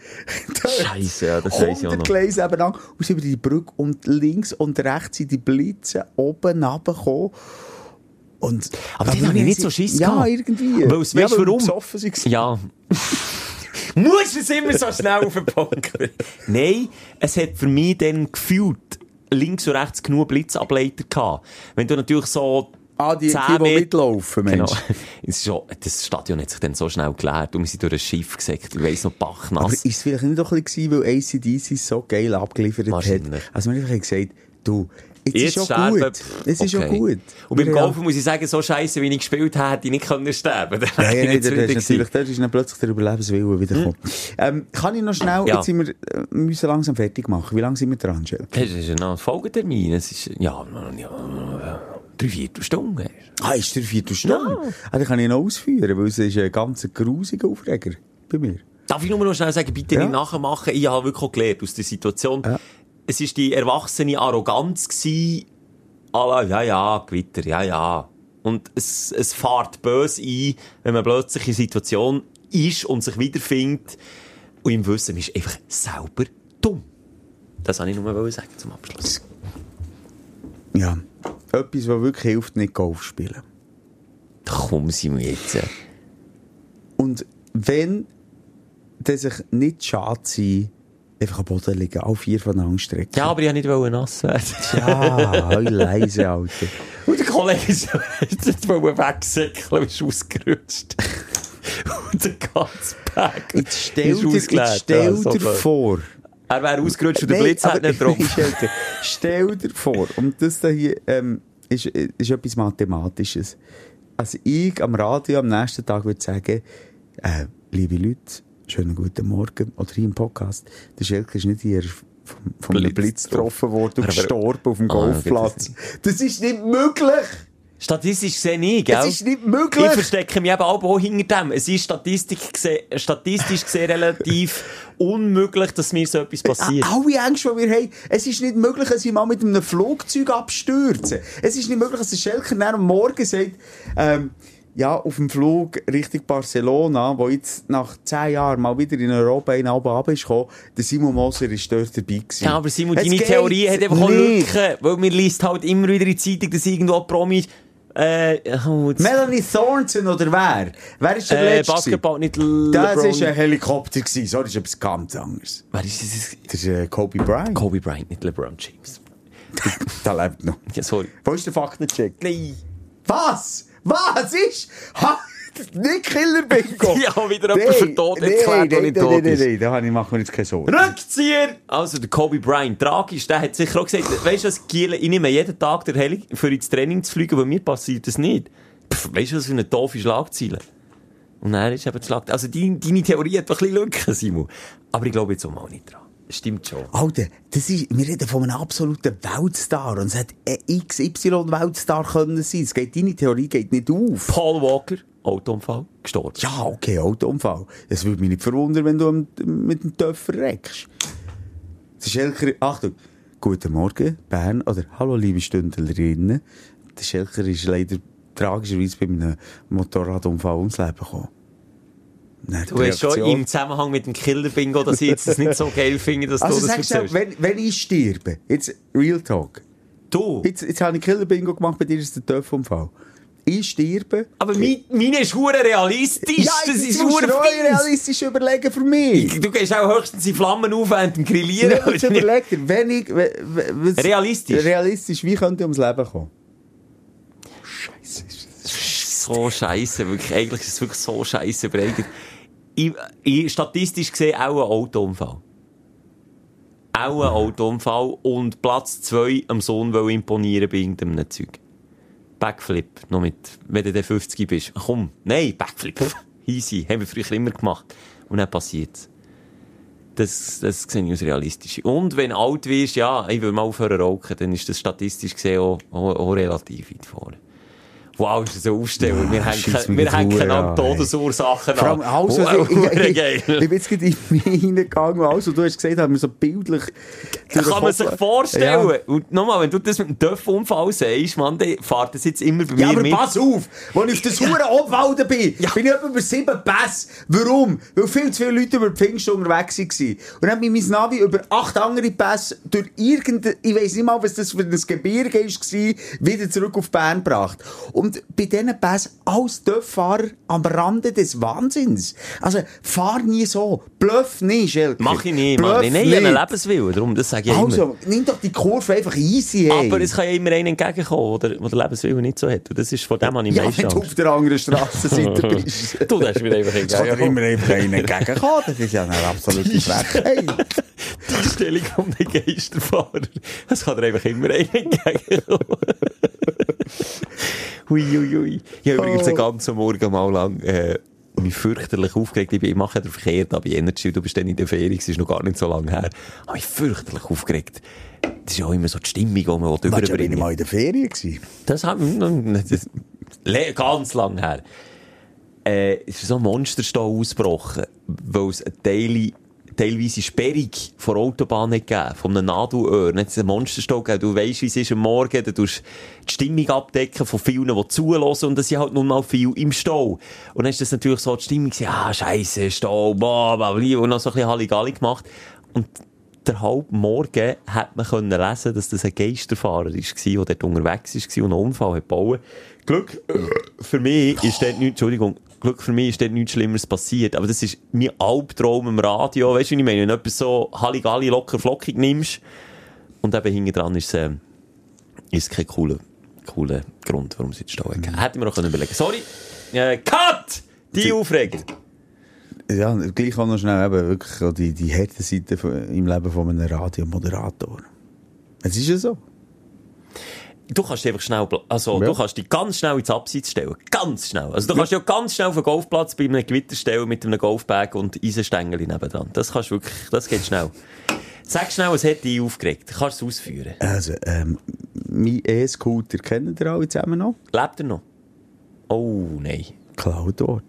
ja. Ja, das weiss ich auch 100 noch. Gleise nebeneinander. Und sind über die Brücke und links und rechts sind die Blitze oben runtergekommen. Und, Aber dann habe ich nicht so Schiss Ja, gehabt. irgendwie. Weil es- ja, wir warum? besoffen waren. Ja. Muss es immer so schnell auf den Punkt? Nein, es hat für mich dann gefühlt links und rechts genug Blitzableiter gehabt. Wenn du natürlich so Ah, die, die, 10 die mitlaufen, Genau. Mensch. Schon, das Stadion hat sich dann so schnell geleert und wir sind durch ein Schiff gesägt. Ich weiss noch, Aber Bachnass. ist es vielleicht nicht doch ein bisschen gewesen, weil ACDC so geil abgeliefert hat? Also wir haben einfach gesagt, du, jetzt, Jetzt ist schon gut. Es ist schon okay. gut. Und beim Golfen muss ich sagen, so scheiße, wie ich gespielt habe, hätte ich nicht können sterben können. Ja, ja, ich nein, nicht da ist natürlich, dann plötzlich der Überlebenswille wieder gekommen. Ähm, kann ich noch schnell, Hm? Ja. jetzt sind wir, äh, müssen langsam fertig machen. Wie lange sind wir dran, Schelke? Das ist ja ein Folgetermin. Es ist, ja, ja, drei Viertelstunden. Ah, ist der vierte Stunde? Ah, den kann ich noch ausführen, weil es ist ein ganz grusiger Aufreger bei mir. Darf ich nur noch schnell sagen, bitte Ja. nicht nachmachen? Ich habe wirklich gelernt aus der Situation. Ja. Es ist die erwachsene Arroganz à la, ja, ja, Gewitter, ja, ja. Und es, es fährt böse ein, wenn man plötzlich in Situation ist und sich wiederfindet und im Wissen, man ist einfach selber dumm. Das wollte ich nur mal sagen zum Abschluss. Ja. Etwas, was wirklich hilft, nicht Golf spielen. Da kommen sie mir jetzt. Und wenn der sich nicht schade sein, einfach am Boden liegen, all vier voneinander strecken. Ja, aber ich wollte nicht nass werden. Ja, leise, Alter. Und der Kollege ist wollte wegsäckeln, ist ausgerutscht. Und der ganze Bag Jetzt stell ist dir, jetzt ausgeleert. stell Ja, so dir blöd. vor. Er wäre ausgerutscht und der Blitz hat nicht. Schelke, stell dir vor, und das da hier ähm, ist, ist etwas Mathematisches. Also ich am Radio am nächsten Tag würde sagen, äh, liebe Leute, schönen guten Morgen, oder hier im Podcast, der Schelke ist nicht hier vom, vom Blitz Blitz, getroffen worden und gestorben auf dem Ah, Golfplatz. Das ist nicht möglich! Statistisch gesehen nicht, gell? Es ist nicht möglich! Ich verstecke mich eben auch hinter dem. Es ist Statistik gesehen, statistisch gesehen relativ unmöglich, dass mir so etwas passiert. Alle Ängste, die wir haben. Es ist nicht möglich, dass ich mal mit einem Flugzeug abstürze. Es ist nicht möglich, dass der Schelker am Morgen sagt, ähm, ja, auf dem Flug Richtung Barcelona, wo jetzt nach zehn Jahren mal wieder in Europa in Alba ist gekommen, der Simon Moser ist dort dabei gewesen. Ja, aber Simon, deine Theorie hat einfach auch. Lücken, weil man liest halt immer wieder in die Zeitung, dass irgendwo Promis, äh, oh, Melanie Thornton oder wer? Wer ist der äh, letzte? Basketball, nicht gewesen? Das LeBron. war ein Helikopter. Gewesen. So, das ist etwas ganz anderes. Wer ist das? Das ist äh, Kobe Bryant. Kobe Bryant, nicht LeBron James. Der lebt noch. Ja, sorry. Wo ist der Faktencheck? Nein. Was? Was ist? Ha, nicht Killer Bingo. Ja, wieder jemand für tot erklärt, der nein, nicht nein, tot nein, ist. nein, nein, da habe ich- mache mir jetzt keine Sorgen. Rückzieher! Also, der Kobe Bryant, tragisch, der hat sicher auch gesagt, weißt du was, Giele, ich nehme jeden Tag der Heli für ins Training zu fliegen, aber mir passiert das nicht. Pff, weißt du, was für eine doofe Schlagzeile? Und dann ist eben die Schlagzeile. Also, deine, deine Theorie hat ein bisschen Lücken, Simon. Aber ich glaube jetzt auch mal nicht dran. Stimmt schon. Alter, das ist, wir reden von einem absoluten Weltstar. Und es hat ein XY-Weltstar können sein. Es geht, deine Theorie geht nicht auf. Paul Walker, Autounfall, gestorben. Ja, okay, Autounfall. Es würde mich nicht verwundern, wenn du mit dem Töpfer reckst. Das ist Schelker, Achtung. Guten Morgen, Bern, oder hallo, liebe Stündlerinnen. Der Schelker ist leider tragischerweise bei einem Motorradunfall ums Leben gekommen. Dann Du hast schon im Zusammenhang mit dem Killer-Bingo, dass ich jetzt das nicht so geil finde, dass Also du das erzählst. wenn, wenn ich sterbe, jetzt Real Talk. Du? Jetzt, jetzt habe ich Killer-Bingo gemacht, bei dir ist der Töpfunfall. Ich sterbe. Aber mein, meine ist hure realistisch. das ist hure du realistisch überlegen für mich. Du gehst auch höchstens in Flammen auf während dem Grillieren. Ja, jetzt überleg dir, wenn ich... was- Realistisch. Realistisch, wie könnte ich ums Leben kommen? so scheiße, wirklich. Eigentlich ist es wirklich so scheiße überlegt. Ich, ich, statistisch gesehen auch ein Autounfall. Auch ein Autounfall und Platz 2 am Sohn will imponieren bei irgendeinem Zeug. Backflip, noch mit, wenn du dann 50 bist. Komm, nein, Backflip. Easy, haben wir früher immer gemacht. Und dann passiert's. Das, das sehe ich als realistisch. Und wenn du alt wirst, ja, ich will mal aufhören rauchen, dann ist das statistisch gesehen auch, auch, auch relativ weit vorne. Wow, ist das eine Aufstellung. wir mich wir an an, Todesursachen Vor allem alles, Wow, ich, ich, ich, ich bin jetzt gerade in mich hineingegangen und alles, was du hast gesagt hast, mir so bildlich... Kann man sich vorstellen. Ja. Und nochmal, wenn du das mit dem Dörfunfall sagst, Mann, dann fährt das jetzt immer bei Ja, mir aber mit. pass auf! Als ich auf das hure Obwalden bin, Ja. bin ich etwa über sieben Pässe. Warum? Weil viel zu viele Leute über die Pfingst unterwegs waren. Und dann hat mich mein Navi über acht andere Pässe durch irgendein, ich weiss nicht mal, was das für ein Gebirge war, wieder zurück auf Bern gebracht. Und bei diesen Pässen als Dörffahrer am Rande des Wahnsinns. Also, fahr nie so. Bluff nicht, Schelke. Mach ich nicht, Bluff Mann. Ich habe einen nicht. Lebenswillen, darum, das sage ich immer. Also, nimm doch die Kurve einfach easy, hey. Aber es kann ja immer einen entgegenkommen, der, der den Lebenswillen nicht so hat. Und das ist von dem habe ich ja, meistens wenn du auf der anderen Strassenseite bist. Du darfst mir einfach Es kann entgegenkommen. immer einfach einen entgegenkommen. Das ist ja eine absolute Frechheit. Die Stellung um den Geisterfahrer. Es kann dir einfach immer einen entgegenkommen. hui, hui, hui. Ich habe übrigens den ganzen Morgen mal lang, äh, mich fürchterlich aufgeregt. Ich, bin, ich mache den Verkehr da bei Energy. Du bist dann in der Ferien, es ist noch gar nicht so lange her. Habe mich fürchterlich aufgeregt. Das ist ja auch immer so die Stimmung, die man Warst du ja wieder überbringen mal in der Ferien gewesen? Das hat das, ganz lang her. Äh, es ist so ein Monsterstau ausgebrochen, weil es eine Teile, teilweise Sperrung von der Autobahn gegeben, von einem Nadelöhr. Es einen Monsterstau gegeben. Du weisst, wie es ist am Morgen, du tust die Stimmung abdecken von vielen, die zulassen und es sind halt nun mal viel im Stau. Und dann ist das natürlich so die Stimmung, gewesen, ah, scheisse, Stau, bla, bla, bla, und noch so ein bisschen Halligalli gemacht. Und der halb Morgen hat man können lesen, dass das ein Geisterfahrer war, der dort unterwegs war und einen Unfall hat gebaut. Glück äh, für mich ist dort nichts, Entschuldigung, Glück für mich ist dort nichts Schlimmeres passiert. Aber das ist mein Albtraum im Radio. Weißt du, wie ich meine? Wenn du etwas so Halligalli locker flockig nimmst und eben hinten dran ist ähm, ist kein cooler, cooler Grund, warum es jetzt Stau hat. gegeben. Hätten wir auch können überlegen. Sorry. Äh, Cut! Die Aufreger. Ja, gleich auch noch schnell eben wirklich die, die harte Seite im Leben von einem Radiomoderator. Es ist ja so. Du kannst einfach schnell, also, Ja. du kannst dich ganz schnell ins Abseits stellen. Ganz schnell. Also, du kannst auch ganz schnell auf den Golfplatz bei einem Gewitter stellen mit einem Golfbag und Eisenstängel nebendran. Das kannst wirklich, das geht schnell. Sag schnell, was hat dich aufgeregt? Kannst du es ausführen? Also, ähm, mein E-Scooter kennen ihr alle zusammen noch? Lebt er noch? Oh, nein. Geklaut worden.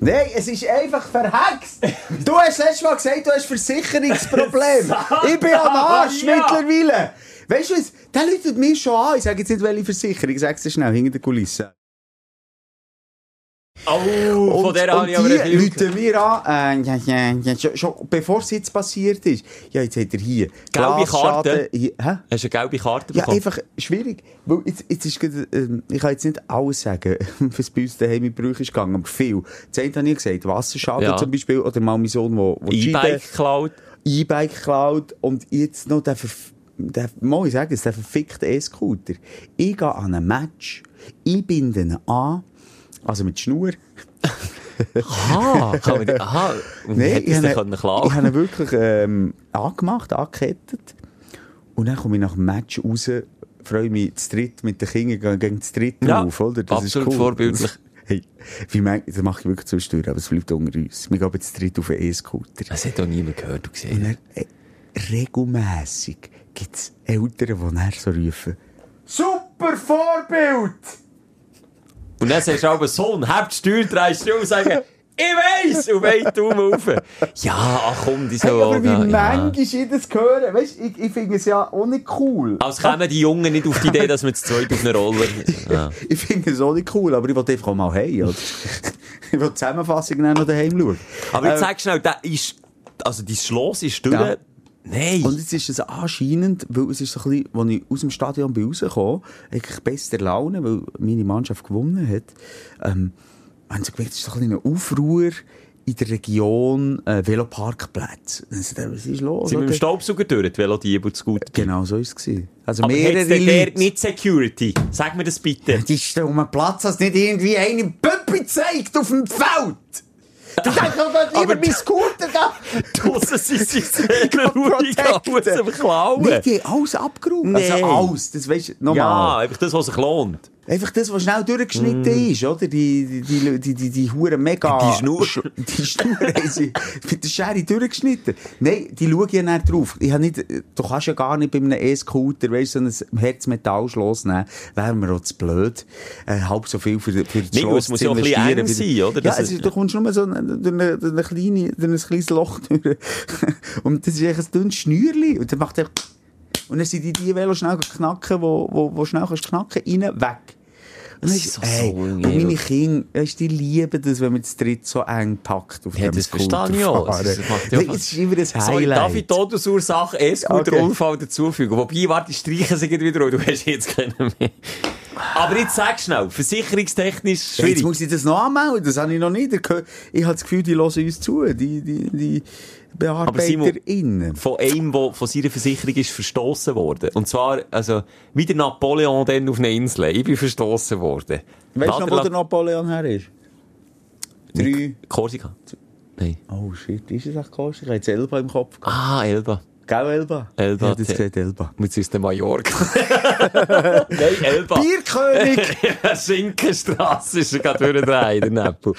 Nein, es ist einfach verhext. Du hast letztes Mal gesagt, du hast Versicherungsproblem. ich bin am Arsch Ja. mittlerweile. Weißt du was? Der läutet mir schon an. Ich sage jetzt nicht, welche Versicherung. Ich sage es schnell, hinter der Kulisse. Oh, von der habe ich aber die rufen mir an, äh, ja, ja, ja, schon, schon bevor es jetzt passiert ist. Ja, jetzt hat er hier. Gelbe Karte? Hier, hä? Hast du eine gelbe Karte Ja, bekommen? einfach schwierig. Weil jetzt, jetzt ist gerade, ähm, ich kann jetzt nicht alles sagen, was bei uns daheim in Brüche ist gegangen, aber viel. Das eine habe ich gesagt, Wasserschaden Ja. zum Beispiel, oder mal mein Sohn, wo, wo die Scheibe- E-Bike. E-Bike geklaut und jetzt noch der, Verf der muss ich sagen, der verfickte E-Scooter. Ich gehe an ein Match, ich binde ihn an, also mit Schnur. Aha, kann man die, aha. Und es ich habe ich habe ihn wirklich ähm, angemacht, angekettet. Und dann komme ich nach dem Match raus, freue mich zu dritt mit den Kindern gegen- das dritte Ja, auf, oder? absolut vorbildlich. Hey, wie mein, das mache ich wirklich zwischendurch, aber es bleibt unter uns. Wir gehen jetzt dritt auf einen E-Scooter. Das hat doch niemand gehört und Und gesehen. dann, äh, regelmässig gibt es Eltern, die dann so rufen, Super Vorbild! Und dann sagst du aber, Sohn, habt die Steuer, drehst du und sagen, ich weiss! Und weit Daumen rauf. Ja, ach komm, die Hey, so. aber wie ja. manchmal ich das höre, weißt ich, ich finde es ja auch nicht cool. Als kämen die Jungen nicht auf die Idee, dass wir zu zweit auf einen Roller... Ja. Ich finde es auch nicht cool, aber ich wollte einfach mal heim. Oder? ich will die Zusammenfassung noch daheim schauen. Aber jetzt Äh, sag schnell, der ist, also dein Schloss ist durch. Ja. Nein. Und jetzt ist es anscheinend, weil es ist so ein bisschen, als ich aus dem Stadion bin rausgekommen, eigentlich bester Laune, weil meine Mannschaft gewonnen hat, ähm, haben sie gemerkt, es ist so ein bisschen ein Aufruhr in der Region äh, Veloparkplätze. Dann haben sie, Was ist los? sind wir im oder? Staubsauger durch, die Velodiebe und Scooter. Genau so war es. Also Aber mehrere Leute. nicht Security? Sag mir das bitte. Das ist um einen Platz, als nicht irgendwie eine Pöppi zeigt auf dem Feld. Du denkst doch nicht lieber mein Scooter da. Draussen sind sie sehr ruhig, alles am Klauen. Nicht, die haben alles abgeräumt. Also Nee. alles, das weisst du, Ja, nochmal. einfach das, was sich lohnt. Einfach das, was schnell durchgeschnitten ist, oder? Die, die, die, die, die, Hure mega... Die Schnur. Sch- Die Schnur haben mit der Schere durchgeschnitten. Nein, die schauen ja nicht drauf. Ich nicht, du kannst ja gar nicht bei einem E-Scooter, weißt du, so ein Herzmetallschloss nehmen. Wäre mir auch zu blöd. Äh, halb so viel für, für das Nee, Schloss es muss ja auch ein bisschen eng sein, oder? Ja, ist, du kommst nur so durch, eine, durch, eine kleine, durch ein kleines Loch durch. Und das ist echt ein dünnes Schnürli. Und dann macht er... Und dann sind die, die Velo schnell knacken, wo, wo, wo schnell kannst knacken, rein, weg. Und, Das ist so ey, und meine Kinder, weisst, die lieben das, wenn man das dritt so eng packt auf Ja, dem das verstehe ich auch. Das ist- das macht ja Das ist immer ein Sorry, darf ich Highlight. Todesursache E-Scooter Okay. Unfall dazufügen? Wobei, warte, streichen sie wieder, und du hast jetzt keinen mehr. Aber jetzt sag schnell, versicherungstechnisch Ja, Jetzt schwierig. muss ich das noch anmelden, das habe ich noch nicht. Ich habe das Gefühl, die hören uns zu, die, die, die BearbeiterInnen. von einem, der von seiner Versicherung ist verstoßen worden. Und zwar, also, wie der Napoleon dann auf einer Insel. Ich bin verstoßen worden. Weißt du noch, wo der Napoleon her ist? Drei. Korsika? Nein. Oh shit, ist es echt Korsika? Ich jetzt Elba im Kopf gehabt. Ah, Elba. Gell, Elba? Elba. Ja, das gesagt Elba. Jetzt ist der Mallorca. Nein, Elba. Bierkönig! Schinkenstrasse ist er gerade durchdrehen, der Neppel.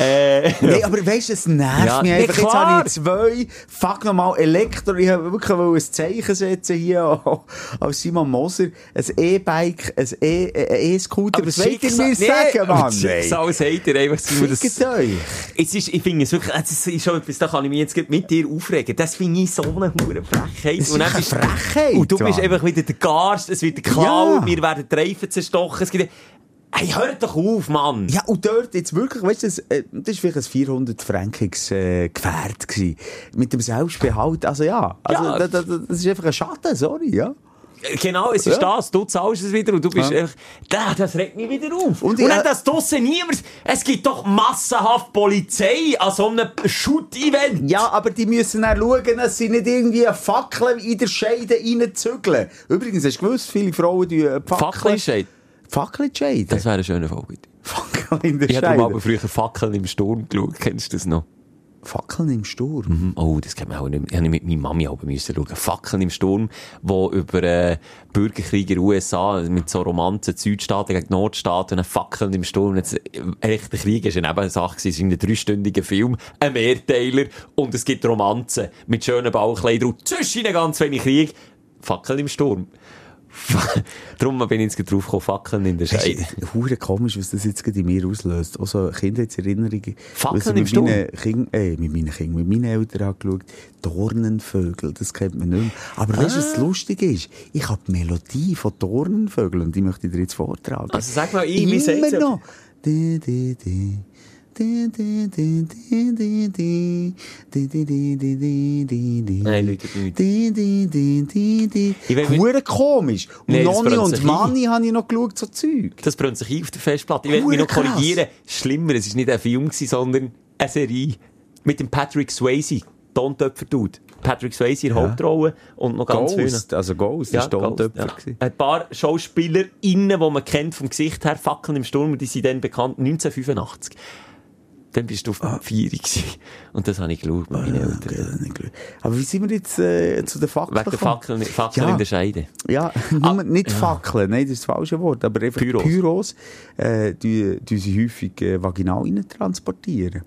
Äh, Nein, aber weißt du, es nervt Ja, mich einfach. Jetzt habe ich zwei, fuck nochmal Elektro. Ich habe wirklich wollte ein Zeichen setzen hier als Simon Moser. Ein E-Bike, ein E- ein E-Scooter. Was wollt ihr mir sagen, Mann? Schicksal sagt ihr einfach, das... Fickt euch. Es ist, ich finde es wirklich, es ist schon etwas, da kann ich mich jetzt mit dir aufregen. Das finde ich so eine hure Frechheit. Das ist dann eine bist- Frechheit, Und du bist Mann. einfach wieder der Garst, es wird geklaut, Ja. wir werden die Reifen zerstochen, es gibt... Hey, hört doch auf, Mann! Ja, und dort jetzt wirklich, weißt du, das, äh, das ist vielleicht ein 400 Frankiges äh, Gefährt gewesen. Mit dem Selbstbehalt. Also ja, also, Ja. da, da, da, das ist einfach ein Schaden, sorry, ja. Genau, es ist Ja. das. Du zahlst es wieder und du bist Ja. einfach, da, das regt mich wieder auf. Und Und, dann das draussen niemand, es gibt doch massenhaft Polizei an so einem Shoot-Event. Ja, aber die müssen dann schauen, dass sie nicht irgendwie eine Fackel in der Scheide reinzügeln. Übrigens, hast du gewusst, viele Frauen die äh, Fackel ist Shade. Fackel Scheide. Das wäre eine schöne Folge. Fackel in der Ich habe Scheide. aber früher Fackeln im Sturm geschaut. Kennst du das noch? Fackeln im Sturm. Mhm. Oh, das kennt man auch nicht. Ich habe mit meiner Mami auch schauen. Fackeln im Sturm, wo über äh, Bürgerkrieg in den USA mit so Romanzen, Südstaaten gegen Nordstaaten, Fackeln im Sturm. Jetzt, äh, echter Krieg ist eine Nebensache gewesen. Es ist ein dreistündiger Film, ein Mehrteiler und es gibt Romanzen mit schönen Bauchleidern und zwischen ganz wenig Krieg. Fackeln im Sturm. Darum bin ich jetzt drauf gekommen, Fackeln in der Scheide. Hure komisch, was das jetzt in mir auslöst. Auch so Kindheitserinnerungen. Fackeln im Sturm? Kind, äh, mit meinen Kindern, mit meinen Eltern angeschaut. Dornenvögel, das kennt man nicht mehr. Aber weißt du, was Ah. lustig ist? Ich habe die Melodie von Dornenvögeln und die möchte ich dir jetzt vortragen. Also sag mal, ich, Immer noch. Di, di, di. Nein, Leute, nicht. Hure komisch. Und das Nonni und Manni habe ich noch geschaut, so Zeug. Das brennt sich ein auf der Festplatte. Ich will mich noch korrigieren. Schlimmer, es war nicht ein Film, sondern eine Serie mit dem Patrick Swayze. Tontöpfer tut. Patrick Swayze in Ja. Hauptrolle und noch ganz viele. Ghost, also Ghost, war Ghost, Tontöpfer. ja. Ein paar SchauspielerInnen, die man kennt vom Gesicht her, Fackeln im Sturm, die sind dann bekannt 1985. Dann bist du auf Ah. gewesen. Und das habe ich geschaut mit meinen Eltern. Okay, das geschaut. Aber wie sind wir jetzt äh, zu den Fackeln Wegen der? Fackeln, Fackeln Ja. in der Scheide. Ja, nur, nicht Fackeln, nein, das ist das falsche Wort, aber einfach Pyros. Pyros, äh, die, die sie häufig äh, vaginal rein transportieren.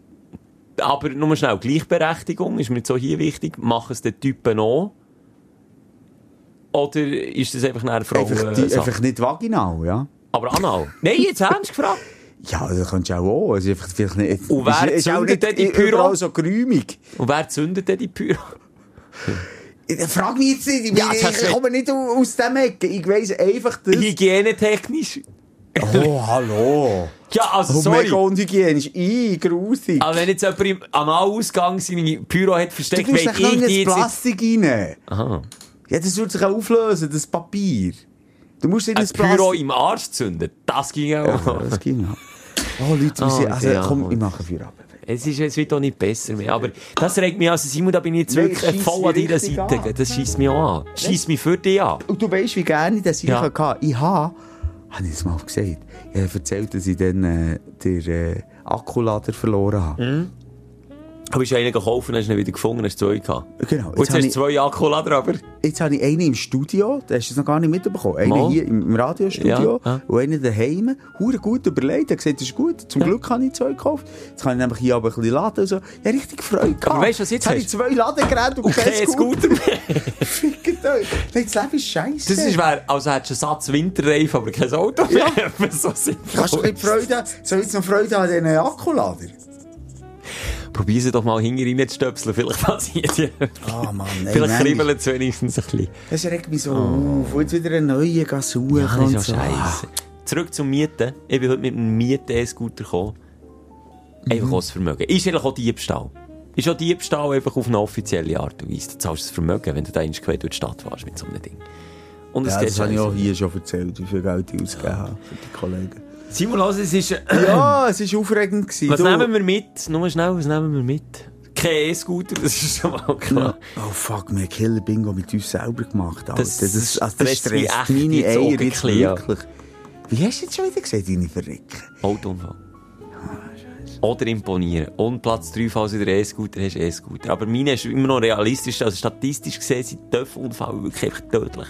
Aber nur schnell, Gleichberechtigung ist mir so hier wichtig. Machen es den Typen auch? Oder ist das einfach eine Frau? Einfach, die, einfach nicht vaginal, ja. Aber anal? Nein, jetzt ernst gefragt. Ja, das kannst du auch. Also vielleicht nicht, Und wer ist, zündet denn die Pyro? so geräumig. Und wer zündet denn die Pyro? Frag mich jetzt nicht, ich, Ja, ich, ich komme nicht au- aus dem Ecke. Ich weiss einfach, dass... Hygienetechnisch? Oh, hallo. Ja, also Oh, sorry. mega unhygienisch. I, grusig. Aber wenn jetzt jemand im Analausgang seine Pyro hat Du versteckt, tust weiss noch ich in die das jetzt nicht. Plastik rein. Aha. Ja, das wird sich auch auflösen, das Papier. Du musst in Ein das Pyro Plastik... im Arsch zünden, das ging auch. Ja, das ging auch. Oh, Leute, Oh, sind... Also, ja. komm, ich mache für ab. Es, ist, es wird auch nicht besser mehr. Aber das regt mich an. Also Simon, da bin ich jetzt wirklich es scheisst voll an deiner Seite. an. Das schießt mich auch an. Schießt mich für dich an. Und du weißt, wie gerne ich das Ja. hatte. Ich habe... Habe ich das mal gesagt? Ich habe erzählt, dass ich dann äh, den äh, Akkulader verloren habe. Du bist einen gekauft und hast ihn wieder gefunden, hast zwei gehabt. Genau. Jetzt habe hast du zwei Akkulader, aber... Jetzt habe ich einen im Studio, da hast du es noch gar nicht mitbekommen. Einen Mal. hier im Radiostudio Ja, ja. und einen daheim. Hure gut überlegt. Er gesagt, das ist gut. Zum Glück habe ich zwei gekauft. Jetzt kann ich nämlich hier aber ein bisschen laden. und So. Ja, richtig Freude gehabt. weißt du, was jetzt habe hast? ich zwei Ladegeräte und Und kein Scooter. Mehr. Fickt euch. Nein, das Leben ist scheiße. Das ist, wär, also hättest du einen Satz Winterreifen, aber kein Auto mehr. Ja. so. Kannst du nicht Freude? Soll ich jetzt noch Freude an diesen Akkulader? Probier sie doch mal hinten rein zu stöpseln, vielleicht passiert ja. Ah, Mann, nein. Vielleicht kribbelt es wenigstens ein bisschen. Das regt mich so auf. Und jetzt wieder einen neuen suchen. Ja, das ist so. auch scheiße. Zurück zum Mieten. Ich bin heute mit einem Mieten-E-Scooter gekommen. Einfach aus Vermögen. Ist eigentlich auch Diebstahl. Ist auch Diebstahl einfach auf eine offizielle Art und Weise. Du zahlst das Vermögen, wenn du da einmal quer durch die Stadt warst mit so einem Ding. Und Ja, das habe ich auch hier schon erzählt, wie viel Geld ich ausgegeben habe für die Kollegen. Simon, also, es ist... Ja, es war aufregend. Gewesen. Was Du- nehmen wir mit? Nur schnell, was nehmen wir mit? Kein E-Scooter, das ist schon mal klar. Oh fuck, wir haben Killer Bingo mit uns selber gemacht. Alter. Das Das, das, also, das stresst meine Eier jetzt ja. wirklich. Wie hast du jetzt schon wieder gesagt, deine Verrecken? Autounfall. Oder imponieren. Und Platz 3, falls du den E-Scooter hast, E-Scooter. Aber meine ist immer noch realistisch, also statistisch gesehen sind Töpfunfall wirklich tödlich.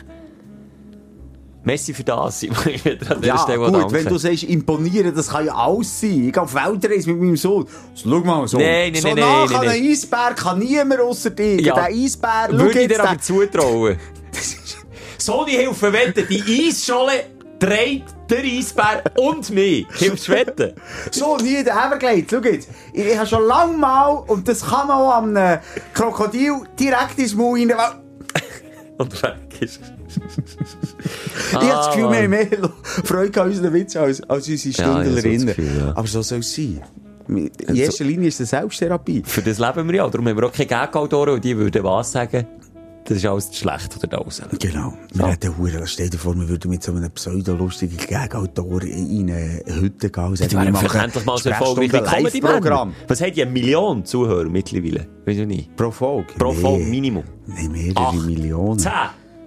Messi für das, Ja, gut, wenn du sagst, imponieren, das kann ja alles sein. Ich gehe auf Weltreise mit meinem Sohn. So, schau mal, so. Nein, nein, so nein, nah nein, an nein, einen Eisberg kann niemand außer dir. Ja. Der Eisbär, Würde ich dir aber zutrauen. Sony Hilfe wetten, die Eisscholle dreht der Eisbär und mich. Hilfst du wetten? So, nie den Everglades. Schau jetzt. Ich, ich habe schon lange mal, und das kann man auch am äh, Krokodil direkt ins Maul rein. Und weg ist. Ich habe das Gefühl, wir haben mehr Freude an unseren Witzen als, als unsere Ja, das Stündlerinnen. Gefühl, ja. Aber so soll es sein. In erster Linie ist es Selbsttherapie. Für das leben wir ja. Darum haben wir auch keine Gagautoren und die würden was sagen? Das ist alles schlecht oder das. Genau. Wir hätten Huren, stell dir vor, wir würden mit so einem pseudo-lustigen Gegenautor in eine Hütte gehen und sagen, Die wir machen endlich mal so erfolgreich wie comedy Programm. Was hat die? Eine Million Zuhörer mittlerweile? Weißt du nicht? Pro Folge? Pro Nee. Folge Minimum. Nein, mehrere. Millionen. Zehn.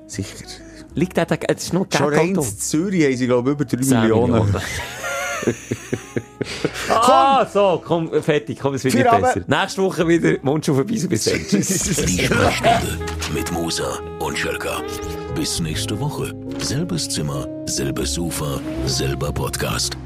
Sicher. Liegt der, es ist nur Schon rein in Zürich haben sie, glaube ich, über 3 Zehn Millionen. ah, so, komm, fertig, komm, es wird Für nicht aber- besser. Nächste Woche wieder Mundschuh vorbei, so bis dann. Tschüss. Die Sprechstunde mit Musa und Schelka. Bis nächste Woche. Selbes Zimmer, selbes Sofa, selber Podcast.